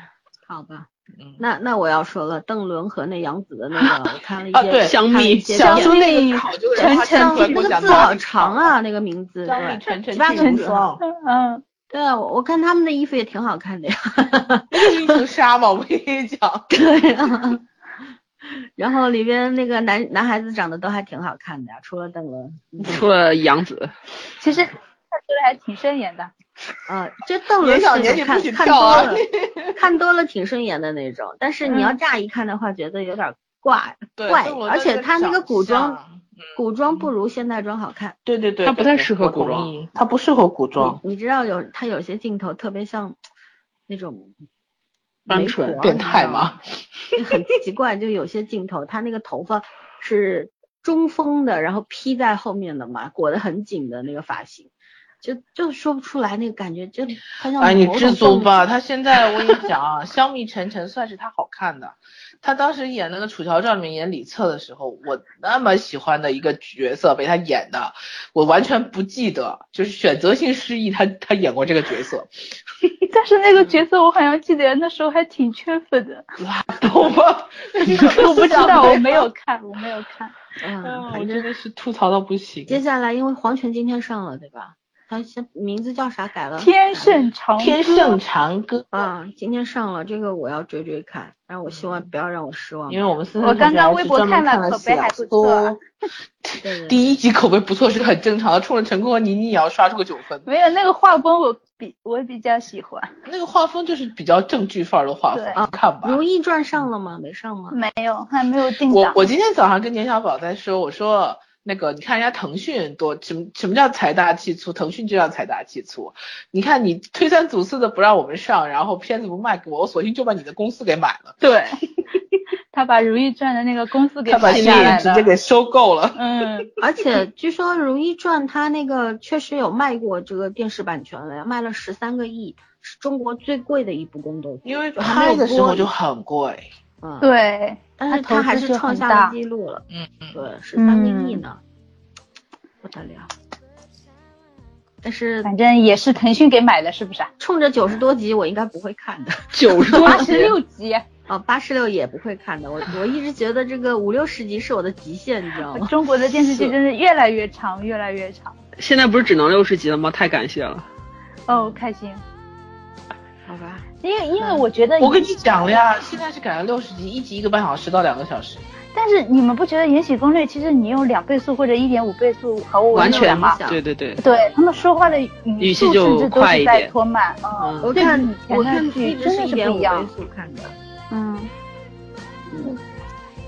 好吧。嗯那那我要说了，邓伦和那杨紫的那个，我看了一些，啊对香蜜一些片想说那蜜个考究人晨话香站出来给我蜜那个字好长啊，那个名字。张对蜜晨晨七八个字清无双，嗯，对啊，我我看他们的衣服也挺好看的呀。那就是一层纱嘛，我跟你讲。对啊。然后里边那个男男孩子长得都还挺好看的呀，除了邓伦。除了杨紫，其实看出来还挺顺眼的。啊，这邓伦是看看多了，看多了挺顺眼的那种，但是你要嗯乍一看的话，觉得有点怪对怪而且他那个古装古装不如现代装好看。对对对，他不太适合古装意，他不适合古装，你你知道有他有些镜头特别像那种媒单纯变态？吗？就很奇怪，就有些镜头他那个头发是中分的，然后披在后面的嘛，裹得很紧的那个发型。就就说不出来那个感觉，就他像哎，你知足吧，物他现在我跟你讲啊，香蜜沉沉算是他好看的。他当时演那个《楚乔传》里面演李策的时候，我那么喜欢的一个角色被他演的，我完全不记得，就是选择性失忆，他他演过这个角色，但是那个角色我好像记得那时候还挺圈粉的，拉倒吧，我不知道，我没有看，我没有看。嗯，嗯，我真的是吐槽到不行。接下来因为黄泉今天上了，对吧？他现名字叫啥改了？天盛长歌天盛长歌，啊，今天上了，这个我要追追看，然后我希望不要让我失望。因为我们私我刚刚微博看看了了口碑还不错 第一集口碑不错是很正常的，冲着陈坤和倪妮也要刷出个九分。没有那个画风我比我比较喜欢，那个画风就是比较正剧范儿的画风，啊看吧。《如懿传》上了吗？没上吗？没有还没有定档。我我今天早上跟年小宝在说，我说那个你看人家腾讯多什么什么叫财大气粗，腾讯就叫财大气粗。你看你推三阻四的不让我们上，然后片子不卖给我，我索性就把你的公司给买了，对，他把《如懿传》的那个公司给他把买下来了。直接给收购了。嗯，而且据说《如懿传》它那个确实有卖过这个电视版权了呀，卖了十三个亿，是中国最贵的一部宫斗剧。因为拍的时候就很贵，嗯，，对，但是它它还是创下了记录了，嗯嗯，对，十三个嗯亿呢，不得了。但是反正也是腾讯给买的，是不是啊？冲着九十多集，我应该不会看的。九十多八十集，六集，哦，八十六也不会看的。我我一直觉得这个五六十集是我的极限，你知道吗？中国的电视剧真是越来越长，越来越长。现在不是只能六十集了吗？太感谢了。哦，开心，好吧，因为因为我觉得，我跟你讲了呀，现在是改了六十集，一集一个半小时到两个小时。但是你们不觉得《延禧攻略》其实你用两倍速或者一点五倍速毫无完全吗？想对对对，对他们说话的语语气就速甚至都是在快一点拖慢，嗯，嗯我看我看的剧一直真的是不一样，速看的。嗯，嗯，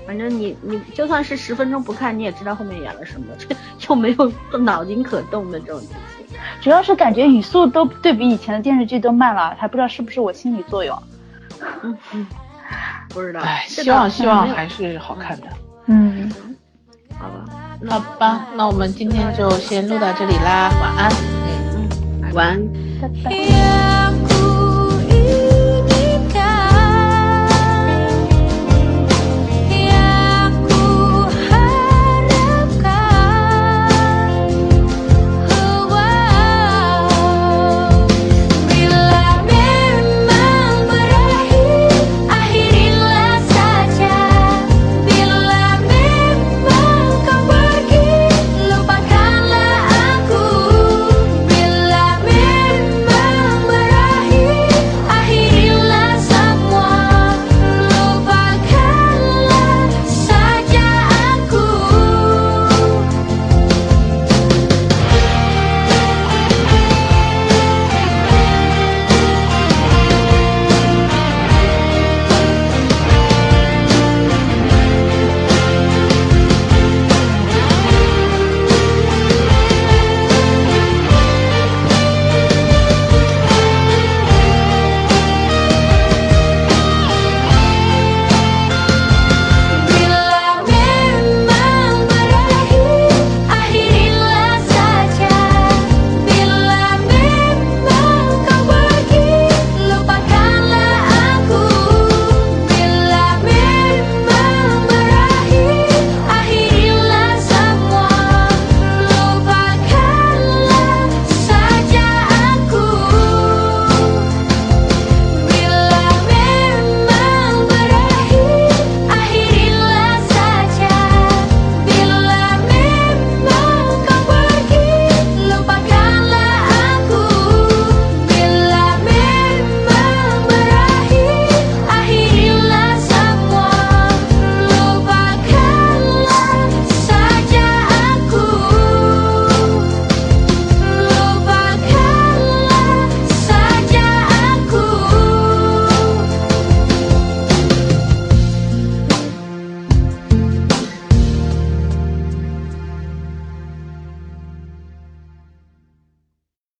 反正你你就算是十分钟不看，你也知道后面演了什么，这又没有脑筋可动的这种剧情。主要是感觉语速都对比以前的电视剧都慢了，还不知道是不是我心理作用。嗯嗯，不知道。哎，希望希望还是好看的。嗯，好吧。好吧，那我们今天就先录到这里啦，晚安。嗯。嗯，晚安。拜拜。